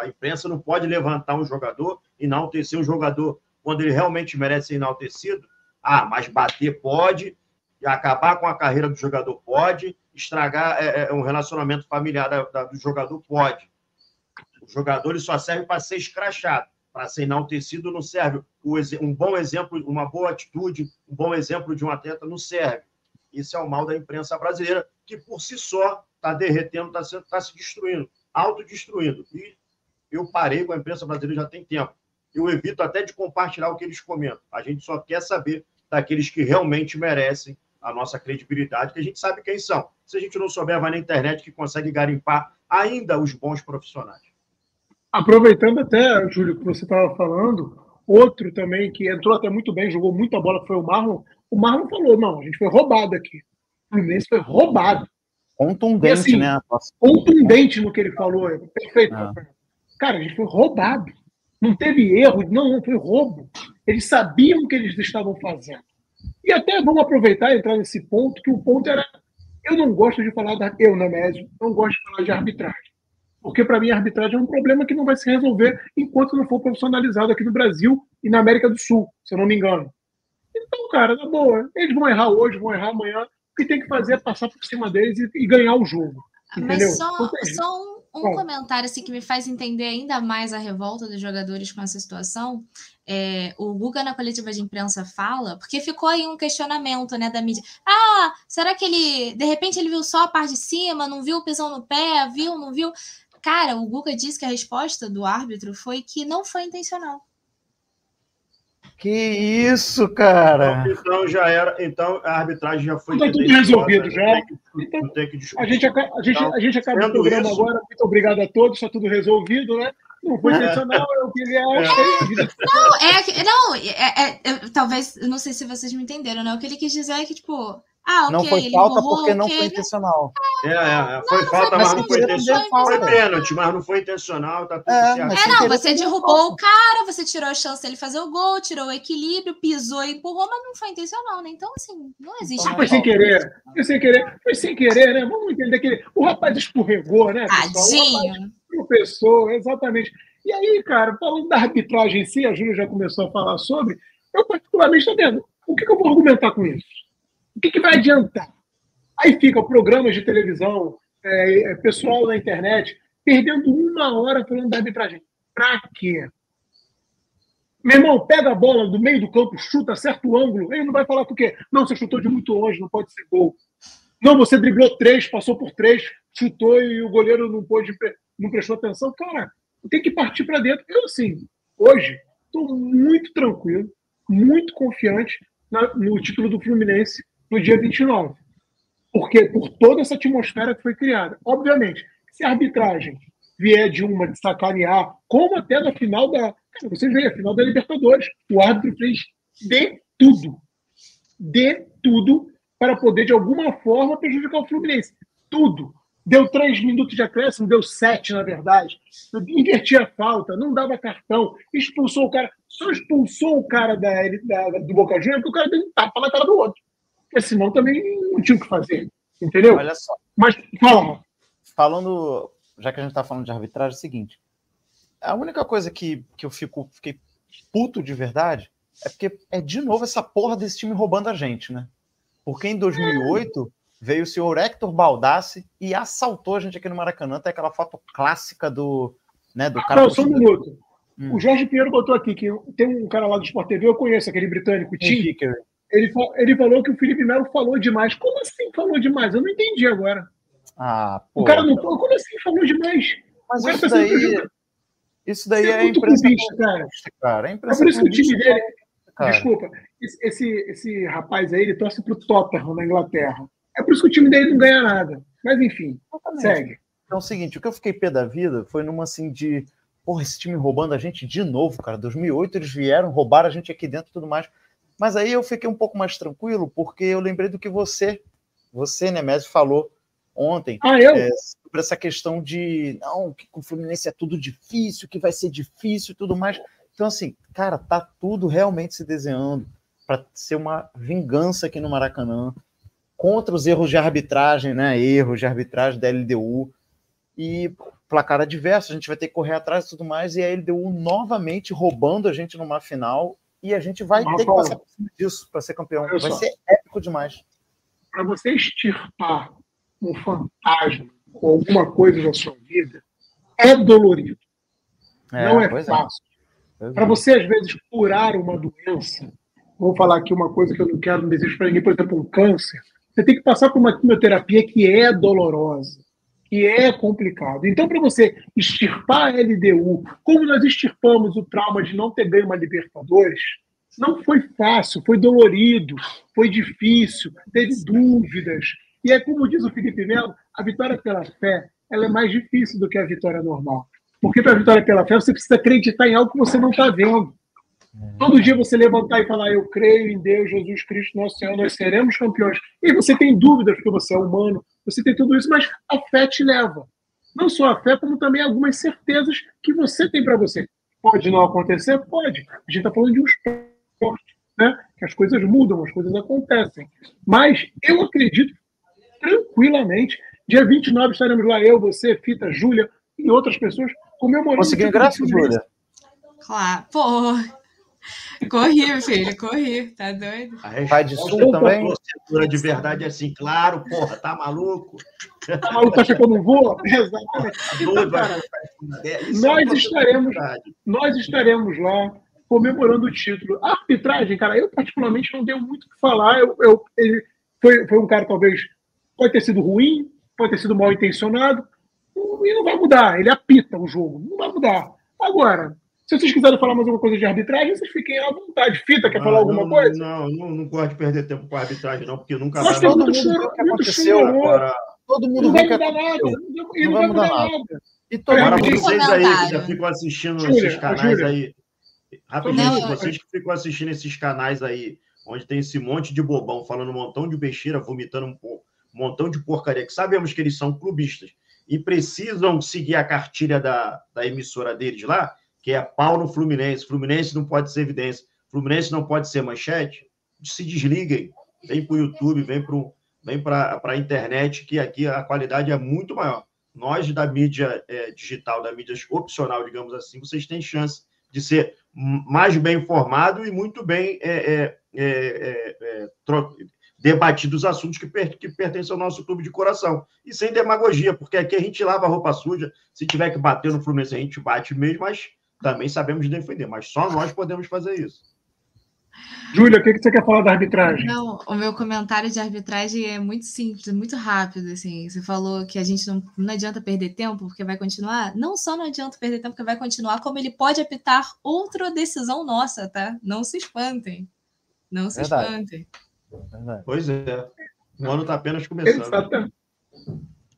a imprensa não pode levantar um jogador, enaltecer um jogador quando ele realmente merece ser enaltecido. Ah, mas bater pode, acabar com a carreira do jogador pode, estragar é, é, um relacionamento familiar da, da, do jogador pode. O jogador ele só serve para ser escrachado, para ser enaltecido não serve. Um bom exemplo, uma boa atitude, um bom exemplo de um atleta não serve. Isso é o mal da imprensa brasileira, que por si só está derretendo, está tá se destruindo, autodestruindo. E eu parei com a imprensa brasileira já tem tempo. Eu evito até de compartilhar o que eles comentam. A gente só quer saber daqueles que realmente merecem a nossa credibilidade, que a gente sabe quem são. Se a gente não souber, vai na internet que consegue garimpar ainda os bons profissionais. Aproveitando até, Júlio, que você estava falando, outro também que entrou até muito bem, jogou muita bola, foi o Marlon. O Marlon falou: não, a gente foi roubado aqui. Fluminense foi roubado. Contundente, assim, né? Contundente no que ele falou. Perfeito. É. Cara, a gente foi roubado. Não teve erro, não, não foi roubo. Eles sabiam o que eles estavam fazendo. E até vamos aproveitar e entrar nesse ponto, que o ponto era. Eu não gosto de falar da. Eu, Nemésio, não gosto de falar de arbitragem. Porque, para mim, a arbitragem é um problema que não vai se resolver enquanto não for profissionalizado aqui no Brasil e na América do Sul, se eu não me engano. Então, cara, na boa, eles vão errar hoje, vão errar amanhã, o que tem que fazer é passar por cima deles e, e ganhar o jogo. Entendeu? Mas só, só um, um comentário assim, que me faz entender ainda mais a revolta dos jogadores com essa situação. É, o Guga na coletiva de imprensa fala, porque ficou aí um questionamento né, da mídia. Ah, será que ele, de repente, ele viu só a parte de cima, não viu o pisão no pé, viu, não viu? Cara, o Guga disse que a resposta do árbitro foi que não foi intencional. Que isso, cara! Então já era. Então a arbitragem já foi. Está tudo resolvido já. Então, a gente, a gente, a gente acaba o programa isso, agora. Muito obrigado a todos, está tudo resolvido, né? Não foi intencional, é o que ele acha. Não, é, não é, é, é, talvez, não sei se vocês me entenderam, né? O que ele quis dizer é que, tipo, ah, não foi falta porque não foi intencional. É, é, é. foi não, falta, mas não foi intencional. Foi pênalti, mas não foi intencional, tá tudo é, certo. É, não, você derrubou o cara, você tirou a chance dele fazer o gol, tirou o equilíbrio, pisou e empurrou, mas não foi intencional, né? Então, assim, não existe. Ah, foi sem querer, foi sem querer, foi sem querer, né? Vamos entender que o rapaz escorregou, né? Tadinho. Professor, exatamente. E aí, cara, falando da arbitragem em si, a Júlia já começou a falar sobre, eu particularmente estou vendo, o que, que eu vou argumentar com isso? O que, que vai adiantar? Aí fica programas de televisão, é, é, pessoal na internet, perdendo uma hora falando da arbitragem. Pra quê? Meu irmão, pega a bola do meio do campo, chuta, acerta o ângulo. Ele não vai falar por quê? Não, você chutou de muito longe, não pode ser gol. Não, você driblou três, passou por três, chutou e o goleiro não pôde, não prestou atenção. Cara, tem que partir para dentro. Eu, assim, hoje, estou muito tranquilo, muito confiante na, no título do Fluminense no dia 29. Porque por toda essa atmosfera que foi criada. Obviamente, se a arbitragem vier de uma de sacanear, como até na final da. Cara, vocês veem, a final da Libertadores. O árbitro fez de tudo. De tudo para poder, de alguma forma, prejudicar o Fluminense. Tudo. Deu três minutos de acréscimo, deu sete, na verdade. Invertia a falta, não dava cartão, expulsou o cara. Só expulsou o cara da, da do Boca Juniors porque o cara deu um tapa na cara do outro porque senão também não tinha o que fazer. Entendeu? Olha só. Mas fala. Falando, já que a gente está falando de arbitragem, é o seguinte: a única coisa que, que eu fico, fiquei puto de verdade é porque é de novo essa porra desse time roubando a gente, né? Porque em 2008 veio o senhor Hector Baldassi e assaltou a gente aqui no Maracanã. Tem aquela foto clássica do, né, do cara. Não, só um minuto. Hum. O Jorge Pinheiro botou aqui que tem um cara lá do Sport TV, eu conheço aquele britânico, Tim. Ele, ele falou que o Felipe Melo falou demais. Como assim falou demais? Eu não entendi agora. Ah, pô. O cara não falou. Como assim falou demais? Mas isso tá daí, isso daí é, é imprensa cara. cara. É, é por isso que o time dele. Cara. Desculpa, esse, esse rapaz aí, ele torce pro Tottenham na Inglaterra. É por isso que o time dele não ganha nada. Mas enfim, Exatamente. segue. Então é o seguinte, o que eu fiquei pé da vida foi numa assim de, porra, esse time roubando a gente de novo, cara. 2008 eles vieram, roubaram a gente aqui dentro e tudo mais. Mas aí eu fiquei um pouco mais tranquilo, porque eu lembrei do que você, você, Nemésio, falou ontem ah, eu? É, sobre essa questão de não, que com o Fluminense é tudo difícil, que vai ser difícil e tudo mais. Então, assim, cara, tá tudo realmente se desenhando para ser uma vingança aqui no Maracanã contra os erros de arbitragem, né? Erros de arbitragem da LDU. E placar adverso, a gente vai ter que correr atrás e tudo mais, e a LDU novamente roubando a gente numa final e a gente vai ter que passar por cima disso para ser campeão. Vai só. ser épico demais. Para você extirpar um fantasma ou alguma coisa da sua vida, é dolorido. É, não é, é. fácil. É. Para você, às vezes, curar uma doença, vou falar aqui uma coisa que eu não quero, não desejo para ninguém, por exemplo, um câncer, você tem que passar por uma quimioterapia que é dolorosa, que é complicado. Então, para você extirpar a LDU, como nós extirpamos o trauma de não ter ganho uma Libertadores, não foi fácil, foi dolorido, foi difícil, teve dúvidas. E é como diz o Felipe Melo, a vitória pela fé ela é mais difícil do que a vitória normal. Porque para a vitória pela fé você precisa acreditar em algo que você não está vendo. Todo dia você levantar e falar, eu creio em Deus, Jesus Cristo, nosso Senhor, nós seremos campeões. E você tem dúvidas, porque você é humano, você tem tudo isso, mas a fé te leva. Não só a fé, como também algumas certezas que você tem para você. Pode não acontecer? Pode. A gente está falando de um esporte, né? Que as coisas mudam, as coisas acontecem. Mas eu acredito tranquilamente. Dia 29 estaremos lá, eu, você, Fita, Júlia e outras pessoas comemorando. Conseguiu ingresso, Júlia? Claro. Pô, Corri, filho, corri, tá doido? Pai de sul também? Torcedora de verdade é assim, claro, porra, tá maluco? Tá maluco, acha que eu não vou? Exatamente. Então, cara, nós, estaremos, nós estaremos lá comemorando o título. A arbitragem, cara, eu particularmente não deu muito o que falar. Eu, eu, ele foi, foi um cara, talvez, pode ter sido ruim, pode ter sido mal intencionado, e não vai mudar. Ele apita o jogo, não vai mudar. Agora, Se vocês quiserem falar mais alguma coisa de arbitragem, vocês fiquem à vontade. Fita, quer falar alguma não, coisa? Não, não, não gosto de perder tempo com a arbitragem, não, porque nunca Mas vai todo muito mundo que aconteceu agora. Todo mundo Não vai mudar nada. aconteceu. Não, vai mudar nada. E Rapidinho. vocês aí que já ficam assistindo Júlia, esses canais Júlia. aí. Rapidinho, Não, vocês que ficam assistindo esses canais aí, onde tem esse monte de bobão falando um montão de besteira, vomitando um, um montão de porcaria, que sabemos que eles são clubistas e precisam seguir a cartilha da, da emissora deles lá, que é pau no Fluminense. Fluminense não pode ser evidência. Fluminense não pode ser manchete. Se desliguem. Vem para o YouTube, vem para vem a internet, que aqui a qualidade é muito maior. Nós, da mídia eh, digital, da mídia opcional, digamos assim, vocês têm chance de ser mais bem informado e muito bem eh, eh, eh, eh, tro- debatido os assuntos que, per- que pertencem ao nosso clube de coração. E sem demagogia, porque aqui a gente lava a roupa suja. Se tiver que bater no Fluminense, a gente bate mesmo, mas também sabemos defender. Mas só nós podemos fazer isso. Júlia, o que, que você quer falar da arbitragem? Não, o meu comentário de arbitragem é muito simples, muito rápido, assim. Você falou que a gente não, não adianta perder tempo porque vai continuar. Não só não adianta perder tempo porque vai continuar, como ele pode apitar outra decisão nossa, tá? Não se espantem. Não se Verdade. espantem. Verdade. Pois é. O ano está apenas começando. Exatamente.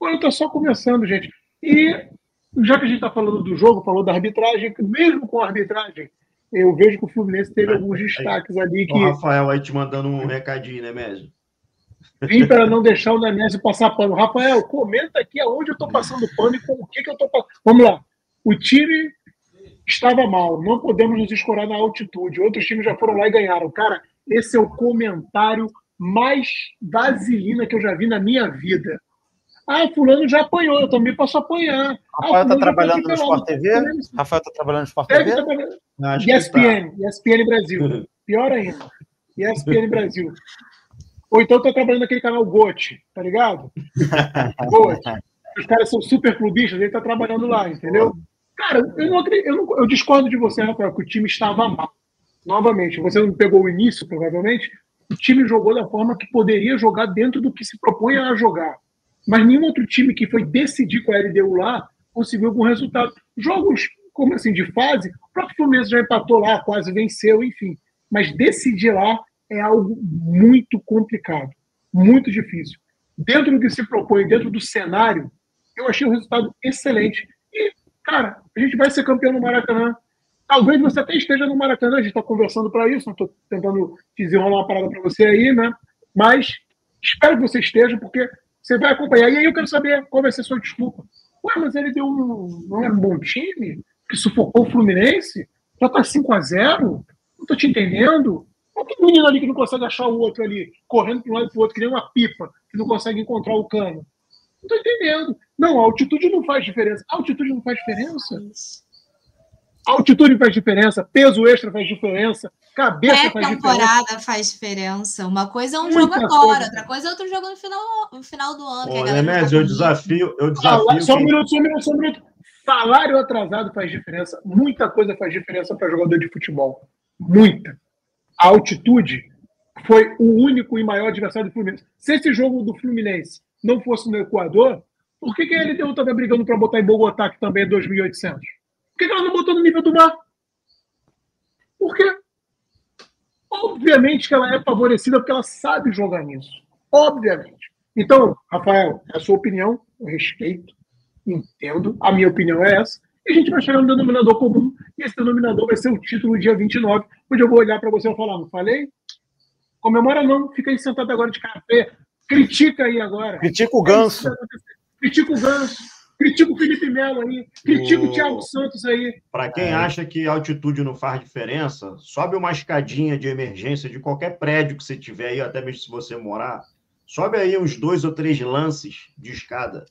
O ano está só começando, gente. E já que a gente está falando do jogo, falou da arbitragem, mesmo com a arbitragem, eu vejo que o Fluminense teve alguns destaques ali que O Rafael aí te mandando um recadinho, né, Médio? vim para não deixar o Nemésio passar pano. Rafael, comenta aqui aonde eu estou passando pano e com o que, que eu estou passando. Vamos lá. O time estava mal, não podemos nos escorar na altitude. Outros times já foram lá e ganharam. Cara, esse é o comentário mais vaselina que eu já vi na minha vida. Ah, fulano já apanhou, eu também posso apanhar. Ah, Rafael tá fulano já trabalhando no Sport. TV? Rafael tá trabalhando no Sport TV? Acho que tá. ESPN, ESPN Brasil. Pior ainda. ESPN Brasil. Ou então tá trabalhando naquele canal GOT, tá ligado? [laughs] GOT. Os caras são super clubistas, ele tá trabalhando lá, entendeu? Cara, eu, não, acredito- eu, não- eu discordo de você, Rafael, que o time estava mal. Novamente, você não pegou o início, provavelmente. O time jogou da forma que poderia jogar dentro do que se propõe a jogar. Mas nenhum outro time que foi decidir com a LDU lá conseguiu algum resultado. Jogos, como assim, de fase, o próprio Fluminense já empatou lá, quase venceu, enfim. Mas decidir lá é algo muito complicado, muito difícil. Dentro do que se propõe, dentro do cenário, eu achei o resultado excelente. E, cara, a gente vai ser campeão no Maracanã. Talvez você até esteja no Maracanã, a gente está conversando para isso, não estou tentando desenrolar uma parada para você aí, né? Mas espero que você esteja, porque você vai acompanhar. E aí eu quero saber qual vai ser a sua desculpa. Ué, mas ele deu um, não um bom time? Que sufocou o Fluminense? Já tá 5 a 0 Não tô te entendendo. Olha que menino ali que não consegue achar o outro ali, correndo para um lado e para o outro, que nem uma pipa, que não consegue encontrar o cano. Não tô entendendo. Não, a altitude não faz diferença. A altitude não faz diferença. Altitude faz diferença, peso extra faz diferença, cabeça faz diferença. Pré-temporada faz diferença. Uma coisa é um Muita jogo agora, coisa. outra coisa é outro jogo no final, no final do ano. que a Ô, galera Nemésio, tá eu desafio, eu desafio. só um minuto, só um minuto, só um minuto. Salário atrasado faz diferença. Muita coisa faz diferença para jogador de futebol. Muita. A altitude foi o único e maior adversário do Fluminense. Se esse jogo do Fluminense não fosse no Equador, por que, que a LDU estava brigando para botar em Bogotá, que também é 2.800? Por que, que ela não botou no nível do mar? Por quê? Obviamente que ela é favorecida porque ela sabe jogar nisso. Obviamente. Então, Rafael, é a sua opinião, eu respeito, entendo, a minha opinião é essa, e a gente vai chegar no denominador comum, e esse denominador vai ser o título dia 29, onde eu vou olhar para você e falar, não falei? Comemora não, fica aí sentado agora de café, critica aí agora. Critica o ganso. Critica o Ganso, critica o Felipe Melo aí, critica o O- Thiago Santos aí. Para quem É. acha que altitude não faz diferença, sobe uma escadinha de emergência de qualquer prédio que você tiver aí, até mesmo se você morar. Sobe aí uns dois ou três lances de escada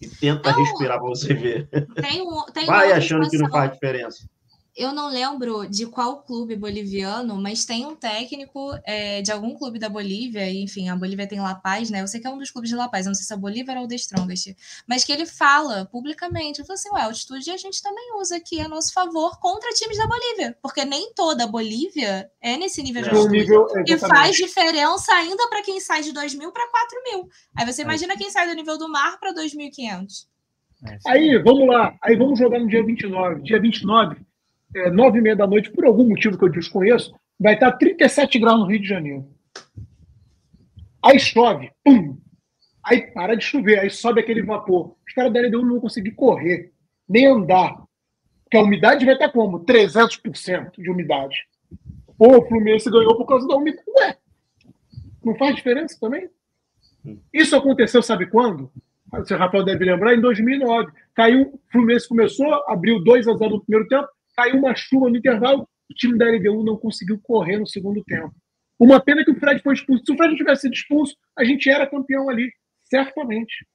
e tenta Não. respirar para você ver. Tem um, tem Vai achando que não faz diferença. Eu não lembro de qual clube boliviano, mas tem um técnico é, de algum clube da Bolívia, e, enfim, a Bolívia tem La Paz, né? Eu sei que é um dos clubes de La Paz, não sei se é o Bolívar ou o The Strongest, mas que ele fala publicamente, ele fala assim, ué, a altitude a gente também usa aqui a nosso favor contra times da Bolívia, porque nem toda a Bolívia é nesse nível de É, altitude. nível, E exatamente. faz diferença ainda para quem sai de 2 mil para 4 mil. Aí você imagina quem sai do nível do mar para 2.500. Aí, vamos lá. Aí vamos jogar no dia 29. Dia 29, é, 9 e meia da noite, por algum motivo que eu desconheço, vai estar 37 graus no Rio de Janeiro. Aí chove, pum! Aí para de chover, aí sobe aquele vapor. Os caras da LDU não vão conseguir correr, nem andar. Porque a umidade vai estar como? 300% de umidade. Pô, o Fluminense ganhou por causa da umidade. Ué, não faz diferença também? Isso aconteceu, sabe quando? O Rafael deve lembrar, em 2009. Caiu, o Fluminense começou, abriu 2 a 0 no primeiro tempo, caiu uma chuva no intervalo, o time da LDU não conseguiu correr no segundo tempo. Uma pena que o Fred foi expulso. Se o Fred tivesse sido expulso, a gente era campeão ali. Certamente.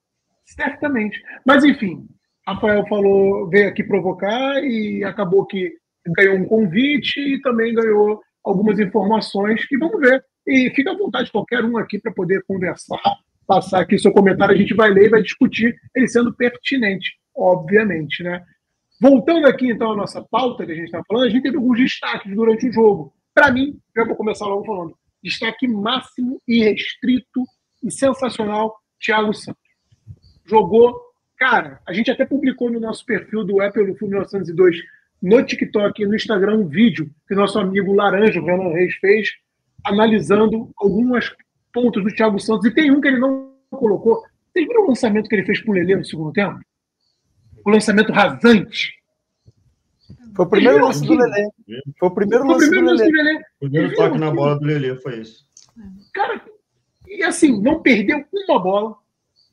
Certamente. Mas, enfim, Rafael falou, veio aqui provocar e acabou que ganhou um convite e também ganhou algumas informações que vamos ver. E fica à vontade qualquer um aqui para poder conversar, passar aqui seu comentário, a gente vai ler e vai discutir, ele sendo pertinente, obviamente, né? Voltando aqui, então, à nossa pauta que a gente está falando, a gente teve alguns destaques durante o jogo. Para mim, já vou começar logo falando, destaque máximo e restrito e sensacional, Thiago Santos. Jogou, cara, a gente até publicou no nosso perfil do Apple Full 1902 no TikTok e no Instagram um vídeo que nosso amigo Laranja, o Renan Reis, fez, analisando alguns pontos do Thiago Santos. E tem um que ele não colocou. Vocês viram o lançamento que ele fez para o Lelê no segundo tempo? O lançamento rasante. Foi o primeiro lance do Lelê. Foi o primeiro lance do Lelê. O primeiro toque na bola do Lelê foi isso. Cara, e assim, não perdeu uma bola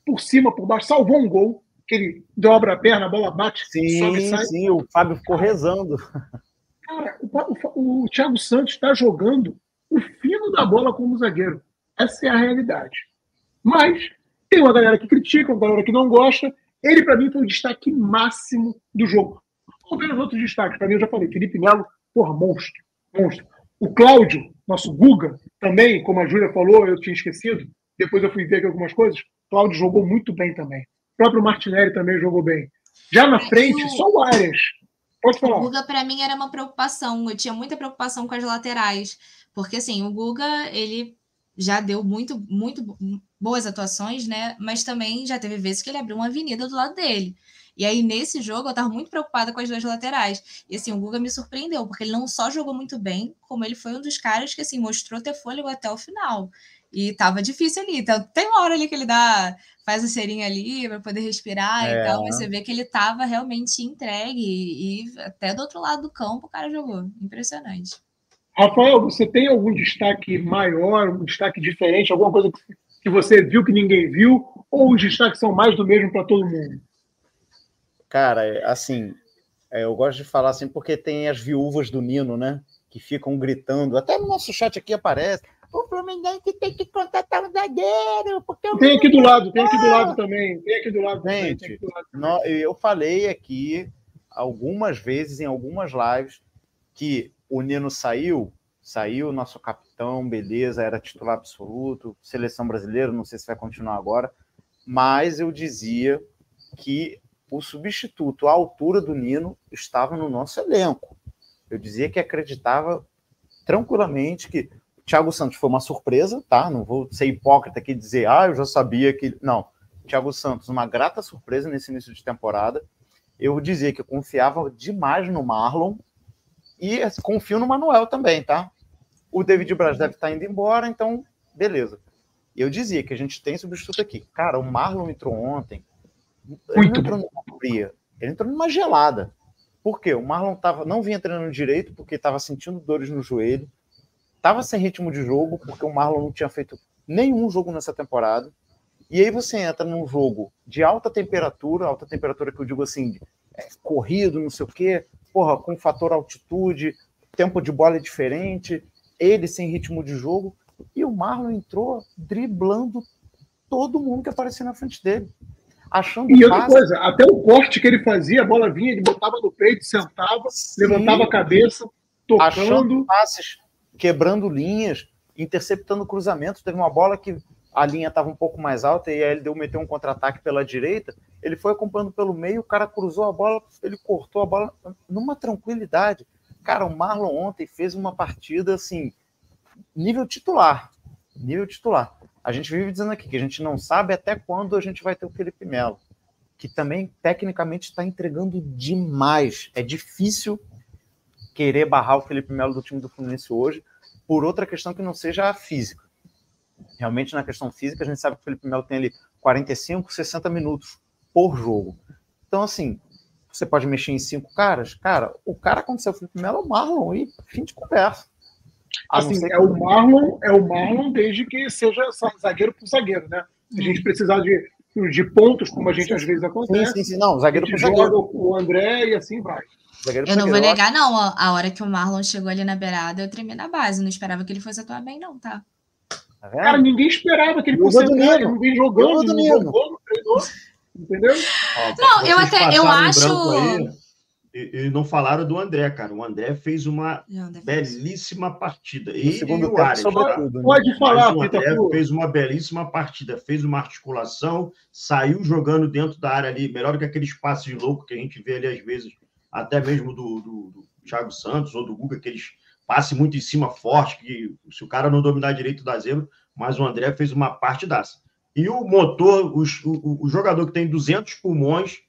por cima, por baixo, salvou um gol que ele dobra a perna, a bola bate, sim, sobe e sai. Sim, o Fábio ficou rezando. Cara, o, o, o Thiago Santos está jogando o fino da bola como zagueiro. Essa é a realidade. Mas tem uma galera que critica, uma galera que não gosta. Ele, para mim, foi o destaque máximo do jogo. Ver os outros destaques. Para mim, eu já falei, Felipe Melo, porra, monstro. Monstro. O Cláudio, nosso Guga, também, como a Júlia falou, eu tinha esquecido. Depois eu fui ver aqui algumas coisas. Cláudio jogou muito bem também próprio Martinelli também jogou bem. Já na frente, só o Arias. Pode falar. O Guga, para mim, era uma preocupação. Eu tinha muita preocupação com as laterais. Porque, assim, o Guga, ele já deu muito, muito boas atuações, né? Mas também já teve vezes que ele abriu uma avenida do lado dele. E aí, nesse jogo, eu tava muito preocupada com as duas laterais. E assim, o Guga me surpreendeu, porque ele não só jogou muito bem, como ele foi um dos caras que assim mostrou ter fôlego até o final. E tava difícil ali. Então, tem uma hora ali que ele dá, faz a serinha ali para poder respirar é. e tal, mas você vê que ele tava realmente entregue e, e até do outro lado do campo o cara jogou. Impressionante. Rafael, você tem algum destaque maior, um destaque diferente, alguma coisa que você viu que ninguém viu, ou os destaques são mais do mesmo para todo mundo? Cara, é, assim, é, eu gosto de falar assim porque tem as viúvas do Nino, né? Que ficam gritando, até no nosso chat aqui aparece o Fluminense tem que contratar um zagueiro. Porque tem aqui do lado, tem aqui do lado também. Tem aqui do lado Gente, também, eu falei aqui algumas vezes em algumas lives que o Nino saiu, saiu nosso capitão, beleza, era titular absoluto, seleção brasileira, não sei se vai continuar agora, mas eu dizia que o substituto à altura do Nino estava no nosso elenco. Eu dizia que acreditava tranquilamente que Thiago Santos foi uma surpresa, tá? Não vou ser hipócrita aqui e dizer, ah, eu já sabia que. Não. Thiago Santos, uma grata surpresa nesse início de temporada. Eu dizia que eu confiava demais no Marlon e confio no Manuel também, tá? O David Braz deve estar indo embora, então, beleza. Eu dizia que a gente tem substituto aqui. Cara, o Marlon entrou ontem. Ele Muito entrou numa fria, ele entrou numa gelada. Por quê? O Marlon tava, não vinha treinando direito porque estava sentindo dores no joelho estava sem ritmo de jogo, porque o Marlon não tinha feito nenhum jogo nessa temporada. E aí você entra num jogo de alta temperatura, alta temperatura que eu digo assim, é, corrido, não sei o quê, porra, com fator altitude, tempo de bola é diferente, ele sem ritmo de jogo, e o Marlon entrou driblando todo mundo que aparecia na frente dele. Achando e outra fácil. coisa, até o corte que ele fazia, a bola vinha, ele botava no peito, sentava, Sim. levantava a cabeça, tocando. Achando passes quebrando linhas, interceptando cruzamentos. Teve uma bola que a linha estava um pouco mais alta e ele deu meteu um contra-ataque pela direita. Ele foi acompanhando pelo meio, o cara cruzou a bola, ele cortou a bola numa tranquilidade. Cara, o Marlon ontem fez uma partida assim, nível titular. Nível titular. A gente vive dizendo aqui que a gente não sabe até quando a gente vai ter o Felipe Melo, que também tecnicamente está entregando demais. É difícil querer barrar o Felipe Melo do time do Fluminense hoje, por outra questão que não seja a física. Realmente, na questão física, a gente sabe que o Felipe Melo tem ali 45, 60 minutos por jogo. Então, assim, você pode mexer em cinco caras. Cara, o cara aconteceu o Felipe Melo é o Marlon e fim de conversa. Assim, é o Marlon, é o Marlon desde que seja zagueiro por zagueiro, né? Se a gente precisar de, de pontos, como a gente sim, às vezes acontece. Sim, sim, sim. Não, zagueiro por zagueiro. o André e assim vai. eu não vou negar, não. A hora que o Marlon chegou ali na beirada, eu tremi na base. Não esperava que ele fosse atuar bem, não, tá? Tá cara, ninguém esperava que ele fosse atuar. Ele não vem jogando, não jogou, não treinou. Entendeu? não, eu até eu acho. E, não falaram do André, cara. O André fez uma belíssima partida. Ele e o Ares. Pode, né? pode falar, o André fez uma belíssima partida. Fez uma articulação, saiu jogando dentro da área ali, melhor do que aqueles passes loucos que a gente vê ali às vezes, até mesmo do, do, do Thiago Santos ou do Guga, aqueles passe muito em cima forte, que se o cara não dominar direito dá zero, mas o André fez uma parte dessa. E o motor, o, o, jogador que tem 200 pulmões,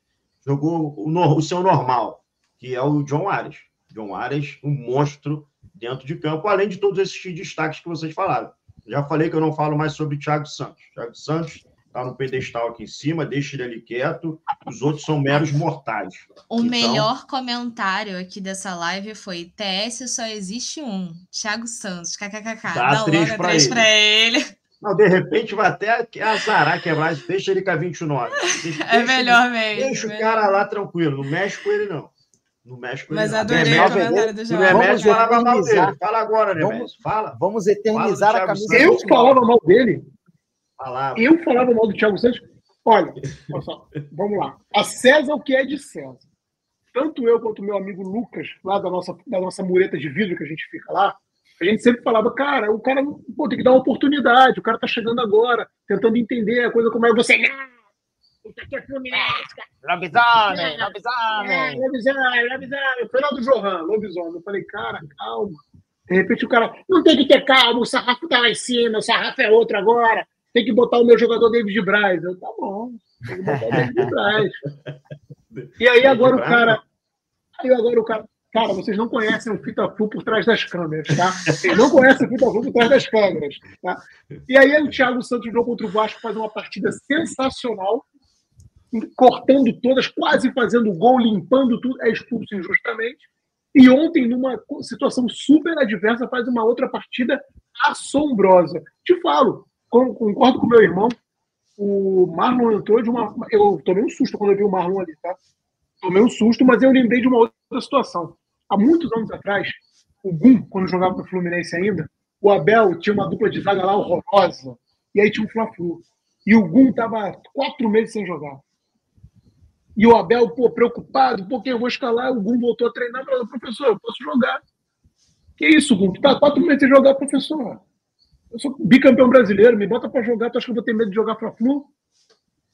jogou o, o seu normal que é o John Ares. John Ares, um monstro dentro de campo, além de todos esses destaques que vocês falaram. Já falei que eu não falo mais sobre Thiago Santos. Thiago Santos está no pedestal aqui em cima, deixa ele ali quieto, os outros são meros mortais. O então... melhor comentário aqui dessa live foi: TS só existe um, Thiago Santos, kkkk. Dá, Dá três para ele. ele. Não, de repente vai até azarar, quebrar, deixa ele com a 29. [laughs] Deixa, é melhor mesmo. Deixa o cara lá tranquilo, não mexe com ele não. No México. Mas adorei o comentário do João. Vamos eternizar. Fala agora, Neves. Fala. Vamos eternizar Fala a camisa. Eu falava mal dele. Eu falava mal do Thiago Santos. Olha, olha só, vamos lá. A César o que é de César. Tanto eu quanto meu amigo Lucas, lá da nossa, da nossa mureta de vidro que a gente fica lá, a gente sempre falava, cara, o cara pô, tem que dar uma oportunidade, o cara tá chegando agora, tentando entender a coisa como é. Você, isso aqui é Fluminense, cara. Lobisomem, lobisomem. lobisomem, lobisomem. Foi lá do Johan, lobisomem. Eu falei, cara, calma. De repente o cara, não tem que ter calma, o sarrafo tá lá em cima, o sarrafo é outro agora. Tem que botar o meu jogador David Braz. Eu, tá bom, tem que botar o David [laughs] Braz. E aí agora o cara. Aí agora o cara. Cara, vocês não conhecem o Fita Flu por trás das câmeras, tá? Vocês não conhecem o Fita Flu por trás das câmeras, tá? E aí o Thiago Santos jogou contra o Vasco, faz uma partida sensacional cortando todas, quase fazendo gol, limpando tudo, é expulso injustamente. E ontem, numa situação super adversa, faz uma outra partida assombrosa. Te falo, concordo com meu irmão, o Marlon entrou de uma. Eu tomei um susto quando eu vi o Marlon ali, tá? Tomei um susto, mas eu lembrei de uma outra situação. Há muitos anos atrás, o Gum, quando jogava para o Fluminense ainda, o Abel tinha uma dupla de zaga lá horrorosa. E aí tinha um Fla-Flu. E o Gum estava quatro meses sem jogar. E o Abel, pô, preocupado, pô, quem eu vou escalar? O Gum voltou a treinar, falou, professor, eu posso jogar. Que isso, Gum? Tu tá quatro meses sem jogar, professor. Eu sou bicampeão brasileiro, me bota para jogar, tu acha que eu vou ter medo de jogar Fla-Flu?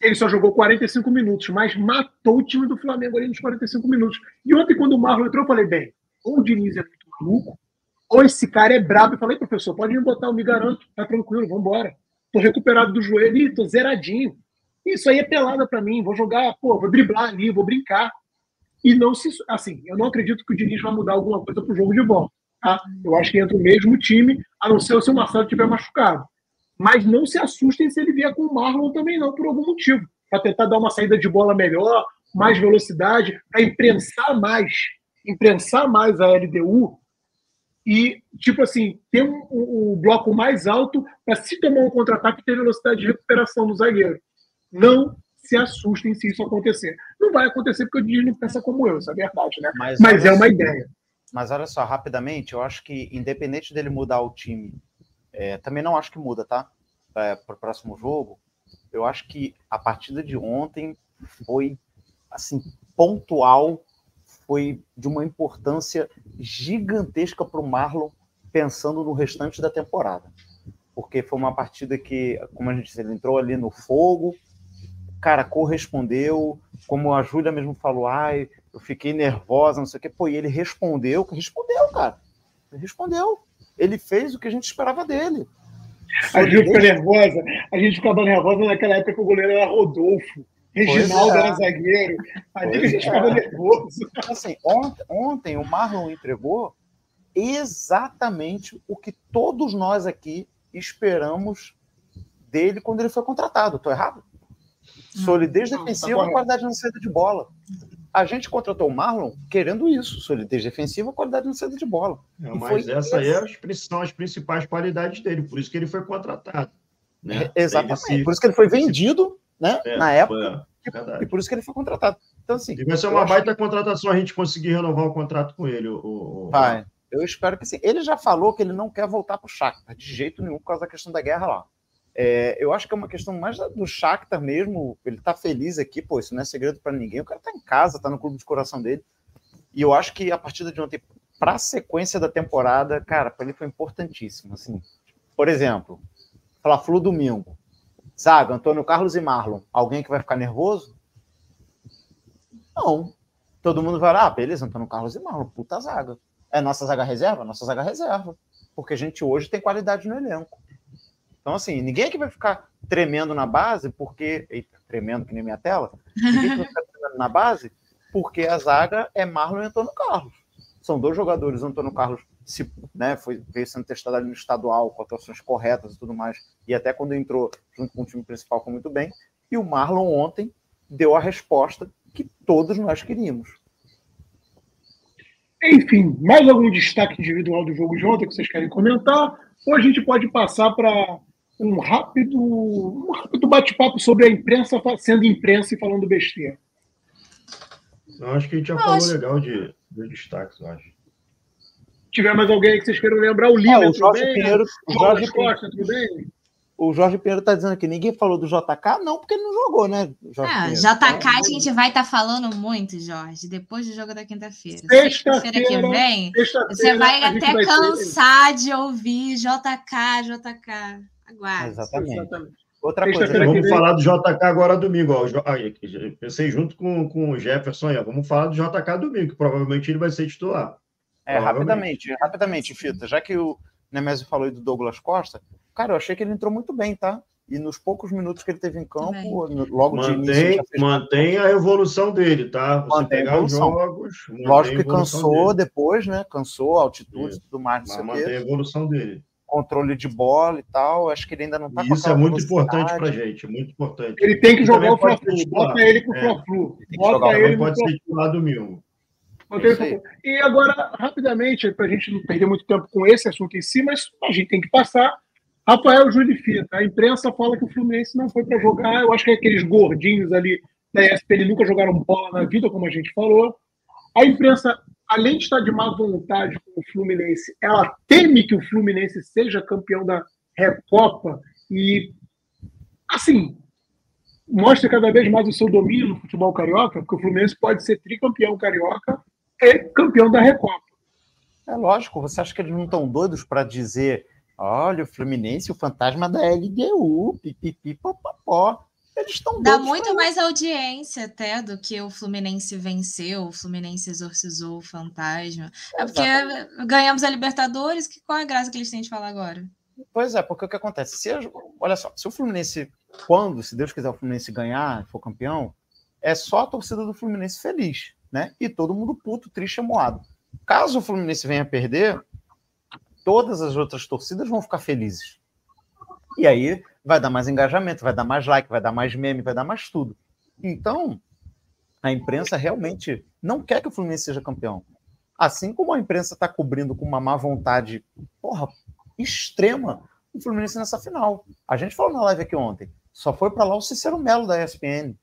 Ele só jogou 45 minutos, mas matou o time do Flamengo ali nos 45 minutos. E ontem, quando o Marlon entrou, eu falei, bem, ou o Diniz é muito maluco, ou esse cara é brabo. Eu falei, professor, pode me botar, eu me garanto, tá tranquilo, vambora. Tô recuperado do joelho e tô zeradinho. Isso aí é pelada para mim. Vou jogar, pô, vou driblar ali, vou brincar. E não se. Assim, eu não acredito que o Diniz vai mudar alguma coisa pro jogo de bola. Tá? Eu acho que entra o mesmo time, a não ser se o Marcelo estiver machucado. Mas não se assustem se ele vier com o Marlon também, não, por algum motivo. Para tentar dar uma saída de bola melhor, mais velocidade, para imprensar mais, imprensar mais a LDU e, tipo assim, ter um, um, um bloco mais alto para se tomar um contra-ataque ter velocidade de recuperação no zagueiro. Não se assustem se isso acontecer. Não vai acontecer porque o Diniz não pensa como eu, isso é verdade, né? Mas, mas é uma ideia. Mas olha só, rapidamente, eu acho que independente dele mudar o time, é, também não acho que muda, tá? É, Para o próximo jogo, eu acho que a partida de ontem foi assim pontual, foi de uma importância gigantesca para o Marlon pensando no restante da temporada, porque foi uma partida que, como a gente disse, ele entrou ali no fogo, cara, correspondeu, como a Júlia mesmo falou, ai, eu fiquei nervosa, não sei o quê. Pô, e ele respondeu, respondeu, cara. Ele respondeu. Ele fez o que a gente esperava dele. A gente fica nervosa, a gente ficava nervosa naquela época que o goleiro era Rodolfo. Reginaldo é. era zagueiro. Ali a gente ficava é. nervoso. Assim, ontem, ontem o Marlon entregou exatamente o que todos nós aqui esperamos dele quando ele foi contratado. Estou errado? Solidez não, defensiva, tá qualidade na saída de bola. A gente contratou o Marlon querendo isso, solidez defensiva, qualidade na saída de bola. É, mas essa aí é são as principais qualidades dele, por isso que ele foi contratado. Né? É, exatamente, se... por isso que ele foi vendido né, é, na época, e, e por isso que ele foi contratado. Então, assim, e vai ser uma baita que... contratação a gente conseguir renovar o contrato com ele. O, o... Vai, eu espero que sim. Ele já falou que ele não quer voltar para o Shakhtar, de jeito nenhum, por causa da questão da guerra lá. É, eu acho que é uma questão mais do Shakhtar mesmo. Ele tá feliz aqui, pô, isso não é segredo para ninguém. O cara tá em casa, tá no clube de coração dele. E eu acho que a partida de ontem, para a sequência da temporada, cara, para ele foi importantíssimo. Assim, por exemplo, Fla-Flu domingo. Zaga, Antônio Carlos e Marlon. Alguém que vai ficar nervoso? Não. Todo mundo vai lá, ah, beleza, Antônio Carlos e Marlon, puta zaga. É nossa zaga reserva? Nossa zaga reserva. Porque a gente hoje tem qualidade no elenco. Então, assim, ninguém aqui vai ficar tremendo na base, porque. Eita, tremendo que nem minha tela. Ninguém vai ficar tremendo na base, porque a zaga é Marlon e Antônio Carlos. São dois jogadores, Antônio Carlos se, né, foi, veio sendo testado ali no estadual, com atuações corretas e tudo mais, e até quando entrou junto com o time principal foi muito bem. E o Marlon ontem deu a resposta que todos nós queríamos. Enfim, mais algum destaque individual do jogo de ontem que vocês querem comentar? Ou a gente pode passar para um rápido, um rápido bate-papo sobre a imprensa sendo imprensa e falando besteira. Eu acho que a gente já falou acho... legal de, de destaques, eu acho. Tiver mais alguém que vocês queiram lembrar, o Lima, ah, o Jorge bem? Pinheiro, o Jorge Costa, tudo bem? O Jorge Pinheiro está dizendo que ninguém falou do JK, não, porque ele não jogou, né? Jorge ah, JK a gente vai estar tá falando muito, Jorge, depois do jogo da quinta-feira. Sexta-feira que vem, você vai até vai cansar ter... de ouvir JK, JK. Aguarde. Exatamente. Exatamente. Outra coisa, vamos falar do JK agora domingo. Ó. pensei junto com, com o Jefferson aí, vamos falar do JK domingo, que provavelmente ele vai ser titular. É, rapidamente, rapidamente, Fita, já que o Nemésio falou aí do Douglas Costa, cara, eu achei que ele entrou muito bem, tá? E nos poucos minutos que ele teve em campo, logo mantém, de início. Mantém a evolução dele, tá? Você mantém pegar os jogos. Lógico que cansou dele. depois, né? Cansou, altitude e tudo mais. Mas mantém a evolução dele controle de bola e tal. Acho que ele ainda não está com Isso é muito importante para gente, muito importante. Ele tem que jogar o Fla-Flu, bota ele com o é. Fla-Flu. Bota ele pode ser titular domingo. E agora, rapidamente, para a gente não perder muito tempo com esse assunto em si, mas a gente tem que passar. Rafael Júlio Fita, a imprensa fala que o Fluminense não foi para jogar. Eu acho que é aqueles gordinhos ali da ESPN nunca jogaram bola na vida, como a gente falou. A imprensa além de estar de má vontade com o Fluminense, ela teme que o Fluminense seja campeão da Recopa e, assim, mostra cada vez mais o seu domínio no futebol carioca, porque o Fluminense pode ser tricampeão carioca e campeão da Recopa. É lógico, você acha que eles não estão doidos para dizer olha, o Fluminense, o fantasma da LDU, pipipi, popopó. Eles estão Dá muito mais audiência até do que o Fluminense venceu, o Fluminense exorcizou o fantasma. É porque Exatamente. ganhamos a Libertadores, que qual é a graça que eles têm de falar agora? Pois é, porque o que acontece? Se, olha só, se o Fluminense, quando, se Deus quiser, o Fluminense ganhar, for campeão, é só a torcida do Fluminense feliz, né? E todo mundo puto, triste e moado. Caso o Fluminense venha perder, todas as outras torcidas vão ficar felizes. E aí vai dar mais engajamento, vai dar mais like, vai dar mais meme, vai dar mais tudo. Então, a imprensa realmente não quer que o Fluminense seja campeão. Assim como a imprensa está cobrindo com uma má vontade, porra, extrema, o Fluminense nessa final. A gente falou na live aqui ontem, só foi para lá o Cicero Melo da ESPN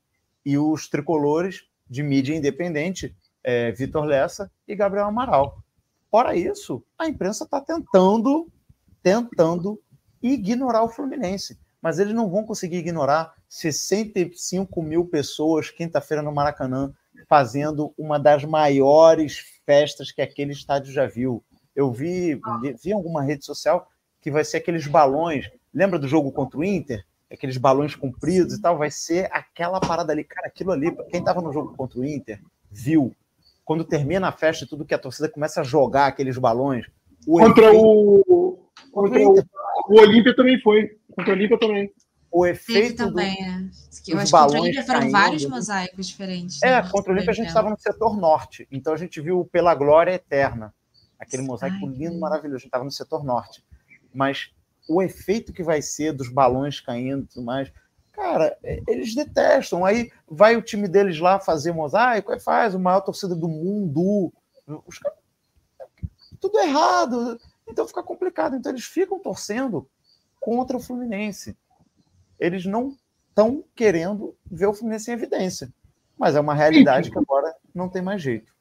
e os tricolores de mídia independente, é, Vitor Lessa e Gabriel Amaral. Fora isso, a imprensa está tentando, tentando ignorar o Fluminense mas eles não vão conseguir ignorar 65 mil pessoas quinta-feira no Maracanã fazendo uma das maiores festas que aquele estádio já viu. Eu vi, vi em alguma rede social que vai ser aqueles balões. Lembra do jogo contra o Inter? Aqueles balões compridos e tal. Vai ser aquela parada ali. Cara, aquilo ali, quem estava no jogo contra o Inter, viu. Quando termina a festa e tudo que a torcida começa a jogar aqueles balões. O contra, o... contra o. O Olímpia também foi. Contra o Olímpia também. o efeito. Teve também, do, né? Eu acho que contra o Olímpia foram vários mosaicos diferentes. É, né? contra o Olímpia a gente estava no setor norte, então a gente viu pela glória eterna. Aquele mosaico Ai, lindo, maravilhoso. A gente estava no setor norte. Mas o efeito que vai ser dos balões caindo e tudo mais. Cara, é, eles detestam. Aí vai o time deles lá fazer mosaico, aí faz o maior torcida do mundo. Os caras, tudo errado. Então fica complicado. Então eles ficam torcendo contra o Fluminense. Eles não estão querendo ver o Fluminense em evidência. Mas é uma realidade que agora não tem mais jeito.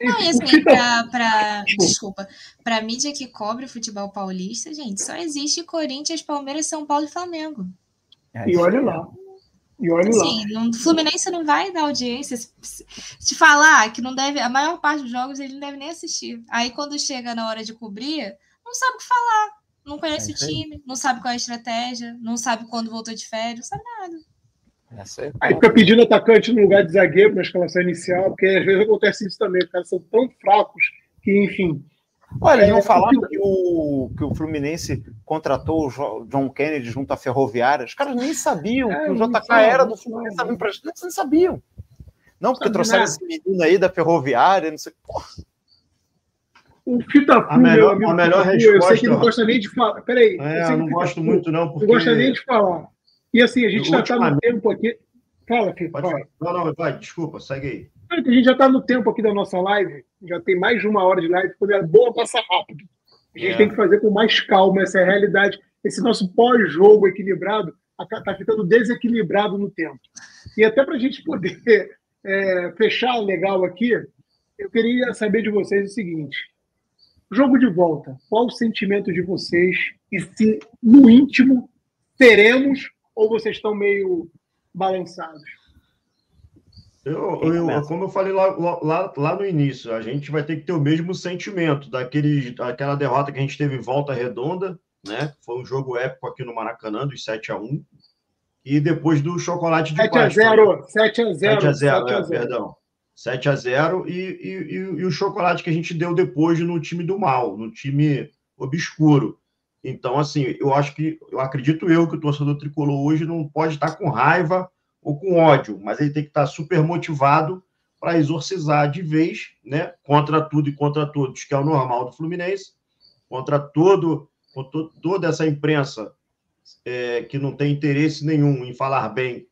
Não, e assim, pra, pra, desculpa, pra mídia que cobre o futebol paulista, gente, só existe Corinthians, Palmeiras, São Paulo e Flamengo. É, e olha lá. E olha assim, lá. O Fluminense não vai dar audiência. Te falar que não deve, a maior parte dos jogos ele não deve nem assistir. Aí quando chega na hora de cobrir, não sabe o que falar. Não conhece é o time, não sabe qual é a estratégia, não sabe quando voltou de férias, não sabe nada. É aí fica pedindo atacante no lugar de zagueiro na escalação inicial, porque às vezes acontece isso também, os caras são tão fracos que, enfim. Olha, eles não é, falaram que o, que o Fluminense contratou o John Kennedy junto à Ferroviária. Os caras nem sabiam é, que o JK não, era do Fluminense, não, não, não sabiam. Não, porque trouxeram esse menino aí da Ferroviária, não sei. Porra. O Fita a melhor, amigo, a melhor resposta. Eu sei que não gosta nem de falar. Peraí. É, eu não gosto muito, não. Porque... Não gosta nem de falar. E assim, a gente já está no tempo aqui. Fala, Fih, vai. Não, não, vai, desculpa, segue aí. A gente já está no tempo aqui da nossa live, já tem mais de uma hora de live, quando é boa passar rápido. A gente é. tem que fazer com mais calma, essa é realidade. Esse nosso pós-jogo equilibrado está ficando desequilibrado no tempo. E até para a gente poder [laughs] é, fechar legal aqui, eu queria saber de vocês o seguinte: jogo de volta, qual o sentimento de vocês e se no íntimo teremos ou vocês estão meio balançados? Eu, eu, como eu falei lá, lá, lá no início, a gente vai ter que ter o mesmo sentimento daquele, daquela derrota que a gente teve em volta redonda, né? Foi um jogo épico aqui no Maracanã, dos 7 a 1 E depois do chocolate de 7 a 0 7 a 0 7 a 0, 7 a 0. É, perdão. 7 a 0 e, e, e, e o chocolate que a gente deu depois no time do mal, no time obscuro. Então, assim, eu acho que, eu acredito eu que o torcedor tricolor hoje não pode estar com raiva ou com ódio, mas ele tem que estar super motivado para exorcizar de vez, né, contra tudo e contra todos, que é o normal do Fluminense, contra todo, contra toda essa imprensa é, que não tem interesse nenhum em falar bem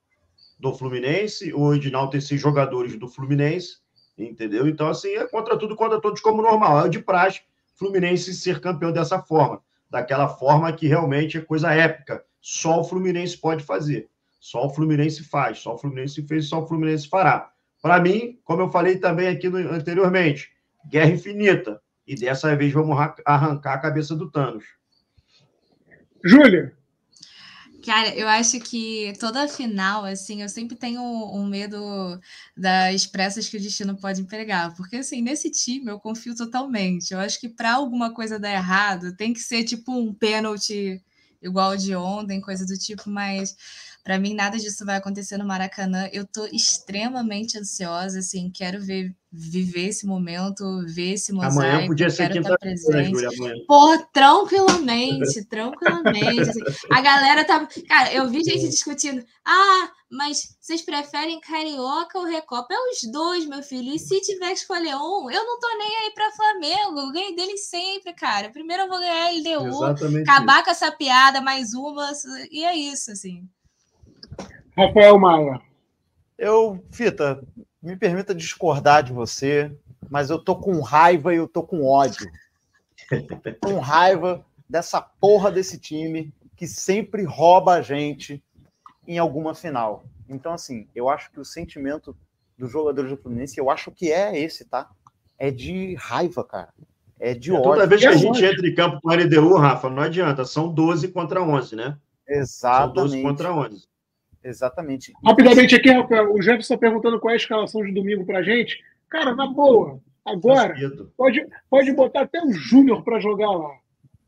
do Fluminense ou de enaltecer jogadores do Fluminense, entendeu? Então, assim, é contra tudo, contra todos como normal. É de praxe Fluminense ser campeão dessa forma daquela forma que realmente é coisa épica. Só o Fluminense pode fazer. Só o Fluminense faz. Só o Fluminense fez, só o Fluminense fará. Para mim, como eu falei também aqui no, anteriormente, guerra infinita. E dessa vez vamos arrancar a cabeça do Thanos. Júlia, Cara, eu acho que toda final, assim, eu sempre tenho um medo das pressas que o destino pode empregar. Porque, assim, nesse time eu confio totalmente. Eu acho que para alguma coisa dar errado, tem que ser tipo um pênalti igual de ontem, coisa do tipo, mas para mim, nada disso vai acontecer no Maracanã. Eu tô extremamente ansiosa, assim, quero ver viver esse momento, ver esse mosaico. Amanhã podia ser estar presente. Pô, tranquilamente, tranquilamente. Assim. A galera tá. Cara, eu vi gente discutindo. Ah, mas vocês preferem Carioca ou Recopa? É os dois, meu filho. E se tiver que escolher um, eu não tô nem aí pra Flamengo. Eu ganhei deles sempre, cara. Primeiro eu vou ganhar LDU, Exatamente acabar isso. com essa piada, mais uma, e é isso, assim. Rafael Maia. Eu, Fita, me permita discordar de você, mas eu tô com raiva e eu tô com ódio. com raiva dessa porra desse time que sempre rouba a gente em alguma final. Então, assim, eu acho que o sentimento dos jogadores do Fluminense, eu acho que é esse, tá? É de raiva, cara. É de é, ódio. Toda vez que a gente entra em campo com a LDU, Rafa, não adianta. São 12 contra 11, né? Exatamente. São 12 contra 11. Exatamente. Rapidamente aqui, Rafael, o Jefferson está perguntando qual é a escalação de domingo para gente. Cara, na boa, agora pode, pode botar até o Júnior para jogar lá.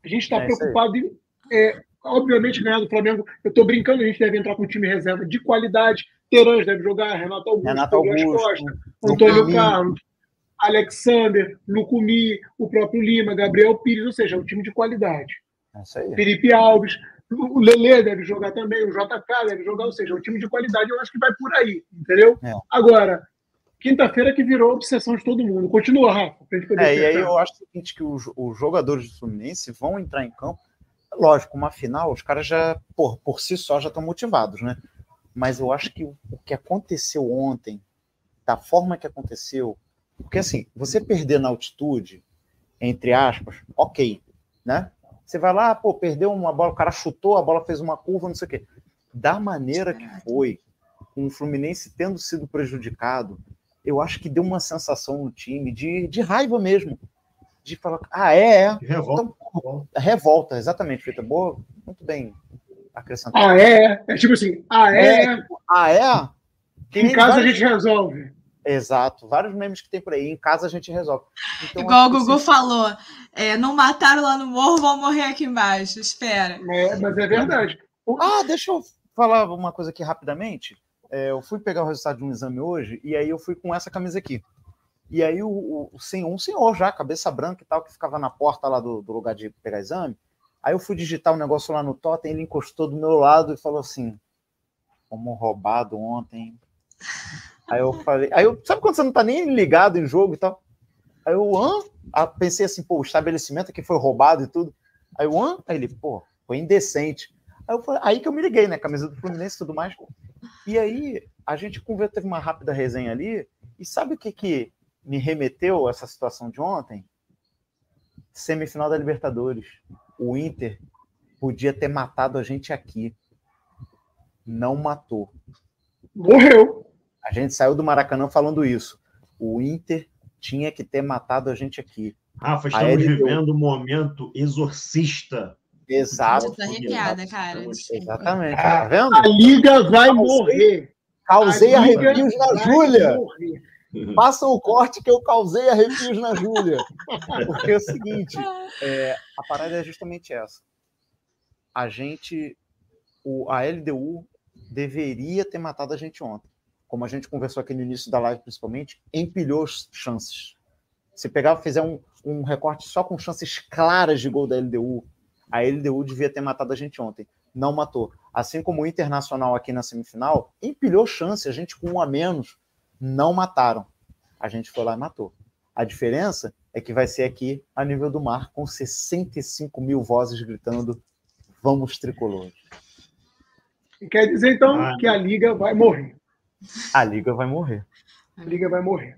A gente está é preocupado em, é, obviamente, ganhar do Flamengo. Eu estou brincando, a gente deve entrar com um time reserva de qualidade. Terãs deve jogar, Renato Augusto, Renato Augusto Costa, Antônio Carlos, Alexander, Lucumi, o próprio Lima, Gabriel Pires, ou seja, é um time de qualidade. É isso aí. Felipe Alves. O Lele deve jogar também, o JK deve jogar, ou seja, o time de qualidade eu acho que vai por aí, entendeu? É. Agora, quinta-feira que virou obsessão de todo mundo. Continua, Rafa. é, e aí eu acho seguinte, que os, os jogadores do Fluminense vão entrar em campo. Lógico, uma final, os caras já, por, por si só, já estão motivados, né? Mas eu acho que o, o que aconteceu ontem, da forma que aconteceu, porque assim, você perder na altitude, entre aspas, ok, né? Você vai lá, pô, perdeu uma bola, o cara chutou, a bola fez uma curva, não sei o quê. Da maneira que foi, com o Fluminense tendo sido prejudicado, eu acho que deu uma sensação no time de, de raiva mesmo. De falar, ah, é, é. Revolta. Então, revolta, exatamente, Fita. Boa, muito bem acrescentado. Ah, é? É tipo assim, ah, é? é tipo, ah, é? Em casa a gente resolve. Exato, vários memes que tem por aí. Em casa a gente resolve. Então, Igual o Gugu assim... falou, é, não mataram lá no morro, vão morrer aqui embaixo. Espera. É, mas é verdade. Ah, deixa eu falar uma coisa aqui rapidamente. É, eu fui pegar o resultado de um exame hoje e aí eu fui com essa camisa aqui. E aí o, o, o senhor, um senhor já, cabeça branca e tal, que ficava na porta lá do, do lugar de pegar exame. Aí eu fui digitar um negócio lá no totem, ele encostou do meu lado e falou assim: como roubado ontem. Aí eu falei, aí eu, sabe quando você não tá nem ligado em jogo e tal? Aí eu, hã? Ah, pensei assim, pô, o estabelecimento aqui foi roubado e tudo. Aí eu, hã? Aí ele, pô, foi indecente. Aí, eu falei, aí que eu me liguei, né? Camisa do Fluminense e tudo mais. E aí a gente conversou, teve uma rápida resenha ali. E sabe o que, que me remeteu a essa situação de ontem? Semifinal da Libertadores. O Inter podia ter matado a gente aqui. Não matou. Morreu. A gente saiu do Maracanã falando isso. O Inter tinha que ter matado a gente aqui. Rafa, estamos vivendo um momento exorcista Exato. Tô arrepiada, cara. Exatamente. Tá vendo? A liga vai morrer. Causei a arrepios na Júlia. Passa o corte que eu causei arrepios na Júlia. Porque é o seguinte, é, a parada é justamente essa. A gente, o, a LDU deveria ter matado a gente ontem. Como a gente conversou aqui no início da live, principalmente, empilhou chances. Se pegar e fizer um, um recorte só com chances claras de gol da LDU, a LDU devia ter matado a gente ontem. Não matou. Assim como o Internacional aqui na semifinal, empilhou chance, a gente com um a menos, não mataram. A gente foi lá e matou. A diferença é que vai ser aqui a nível do mar, com 65 mil vozes gritando: vamos tricolores. Quer dizer, então, ah, que a Liga vai morrer. A Liga vai morrer. A Liga vai morrer.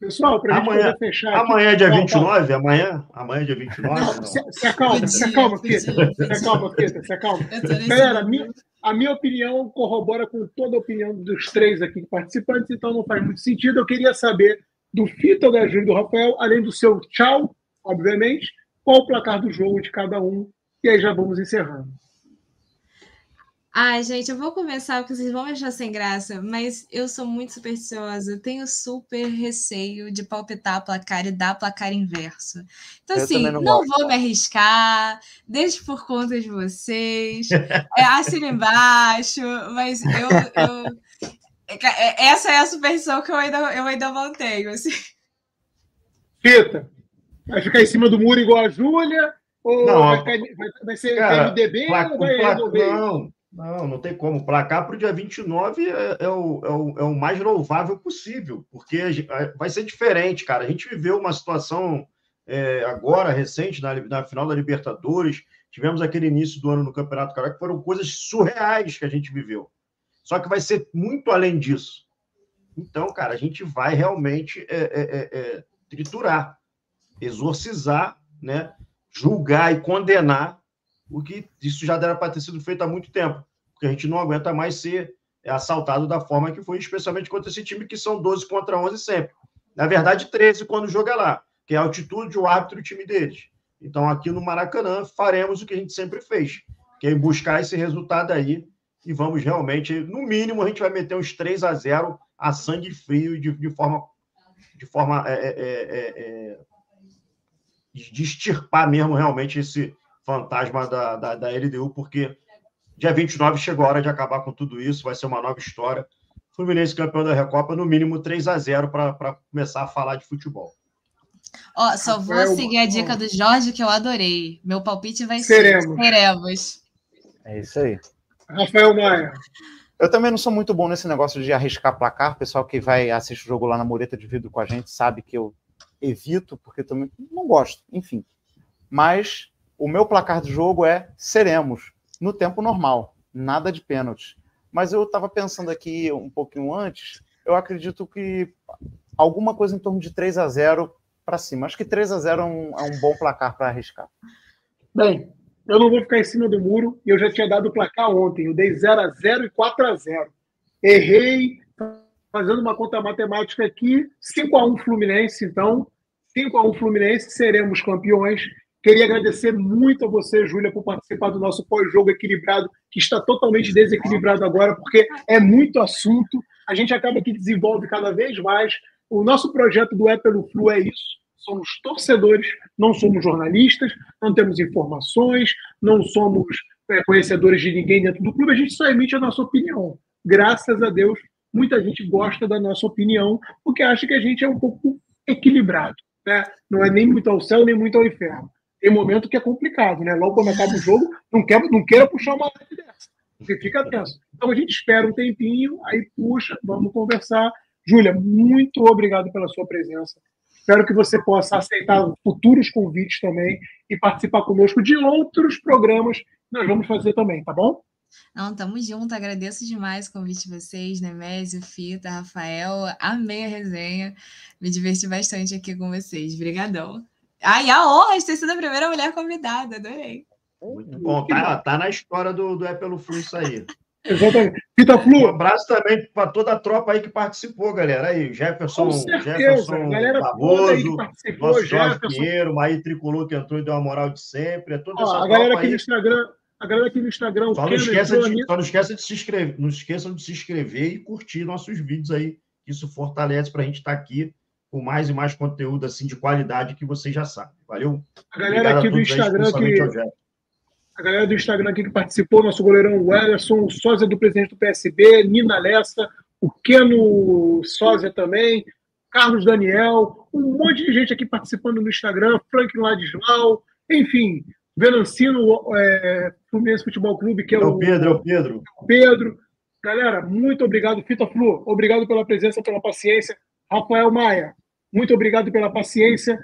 Pessoal, para a gente poder fechar. Amanhã é dia 29? Amanhã? Amanhã é dia 29? Não, se, se acalma, se acalma. Se acalma, se acalma. Galera, a minha, a minha opinião corrobora com toda a opinião dos três aqui participantes, então não faz muito sentido. Eu queria saber do Fita, da Júlia e do Rafael, além do seu tchau, obviamente, qual o placar do jogo de cada um. E aí já vamos encerrando. Ai, gente, eu vou começar porque vocês vão me achar sem graça, mas eu sou muito supersticiosa, tenho super receio de palpitar placar e dar placar inverso. Então, eu assim, não, não vou me arriscar, deixo por conta de vocês, é, assina embaixo, mas eu, eu, é, Essa é a superstição que eu ainda, eu ainda mantenho. Assim. Fita, vai ficar em cima do muro igual a Júlia? Ou não, vai, vai, vai ser cara, MDB placa, ou vai resolver? Não. Não, não tem como. Placar para o dia 29 é, é, o, é, o, é o mais louvável possível, porque vai ser diferente, cara. A gente viveu uma situação é, agora, recente, na, na, final da Libertadores, tivemos aquele início do ano no Campeonato Carioca, que foram coisas surreais que a gente viveu. Só que vai ser muito além disso. Então, cara, a gente vai realmente é, é, é, é triturar, exorcizar, né? julgar e condenar o que isso já deve para ter sido feito há muito tempo, porque a gente não aguenta mais ser assaltado da forma que foi, especialmente contra esse time que são 12 contra 11 sempre. Na verdade, 13 quando joga lá, que é a altitude, o árbitro e o time deles. Então, aqui no Maracanã, faremos o que a gente sempre fez, que é buscar esse resultado aí e vamos realmente, no mínimo, a gente vai meter uns 3 a 0 a sangue frio e de, de forma, de forma é, é, é, é de extirpar mesmo realmente esse, fantasma da, da, da LDU, porque dia 29 chegou a hora de acabar com tudo isso, vai ser uma nova história. Fluminense campeão da Recopa, no mínimo 3 a 0 para começar a falar de futebol. Ó, só vou seguir a dica do Jorge que eu adorei. Meu palpite vai ser seremos. É isso aí. Rafael Maia. Eu também não sou muito bom nesse negócio de arriscar placar. O pessoal que vai assistir o jogo lá na mureta de vidro com a gente sabe que eu evito, porque também não gosto, enfim. Mas o meu placar de jogo é seremos no tempo normal, nada de pênalti. Mas eu estava pensando aqui um pouquinho antes, eu acredito que alguma coisa em torno de 3 a 0 para cima. Acho que 3 a 0 é um, é um bom placar para arriscar. Bem, eu não vou ficar em cima do muro e eu já tinha dado o placar ontem. Eu dei 0 a 0 e 4 a 0 Errei, fazendo uma conta matemática aqui, 5 a 1 Fluminense, então 5 a 1 Fluminense, seremos campeões. Queria agradecer muito a você, Júlia, por participar do nosso pós-jogo equilibrado, que está totalmente desequilibrado agora, porque é muito assunto. A gente acaba que desenvolve cada vez mais. O nosso projeto do É pelo Flu é isso. Somos torcedores, não somos jornalistas, não temos informações, não somos é, conhecedores de ninguém dentro do clube, a gente só emite a nossa opinião. Graças a Deus, muita gente gosta da nossa opinião, porque acha que a gente é um pouco equilibrado. Né? Não é nem muito ao céu, nem muito ao inferno tem momento que é complicado, né? Logo quando acaba o jogo, não, quer, não queira puxar uma live dessa. Você fica tenso. Então a gente espera um tempinho, aí puxa, vamos conversar. Júlia, muito obrigado pela sua presença. Espero que você possa aceitar futuros convites também e participar conosco de outros programas que nós vamos fazer também, tá bom? Não, tamo junto. Agradeço demais o convite de vocês, Nemésio, Fita, Rafael. Amei a resenha. Me diverti bastante aqui com vocês. Obrigadão. Ai, a honra de ter sido a primeira mulher convidada, adorei. Muito bom, tá, tá na história do, do É Pelo Flu isso aí. Exatamente. Pita Flu. Um abraço também para toda a tropa aí que participou, galera. Aí, Jefferson, Jefferson galera Barroso, nosso Jorge Pinheiro, Maí Tricolor que entrou e deu uma moral de sempre. É toda essa a galera aqui aí. no Instagram, a galera aqui no Instagram, só não, esqueça de, só não esqueça de se inscrever, não esqueçam de se inscrever e curtir nossos vídeos aí. Isso fortalece para a gente estar tá aqui com mais e mais conteúdo assim de qualidade que vocês já sabem. Valeu? A galera Obrigado aqui do Instagram que a galera do Instagram aqui que participou, nosso goleirão Wellerson, o sósia do presidente do PSB, Nina Lessa, o Keno sósia também, Carlos Daniel, um monte de gente aqui participando no Instagram, Frank Ladislau, enfim, Venancino é, Fluminense Futebol Clube, que é, é o, o Pedro, é o Pedro. Pedro. Galera, muito obrigado, Fita Flu, obrigado pela presença, pela paciência. Rafael Maia, muito obrigado pela paciência.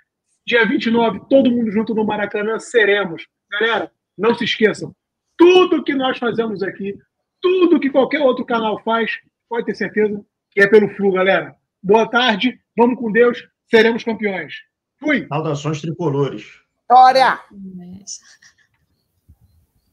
Dia 29, todo mundo junto no Maracanã, seremos. Galera, não se esqueçam, tudo que nós fazemos aqui, tudo que qualquer outro canal faz, pode ter certeza que é pelo Flu, galera. Boa tarde, vamos com Deus, seremos campeões. Fui! Saudações tricolores. Glória!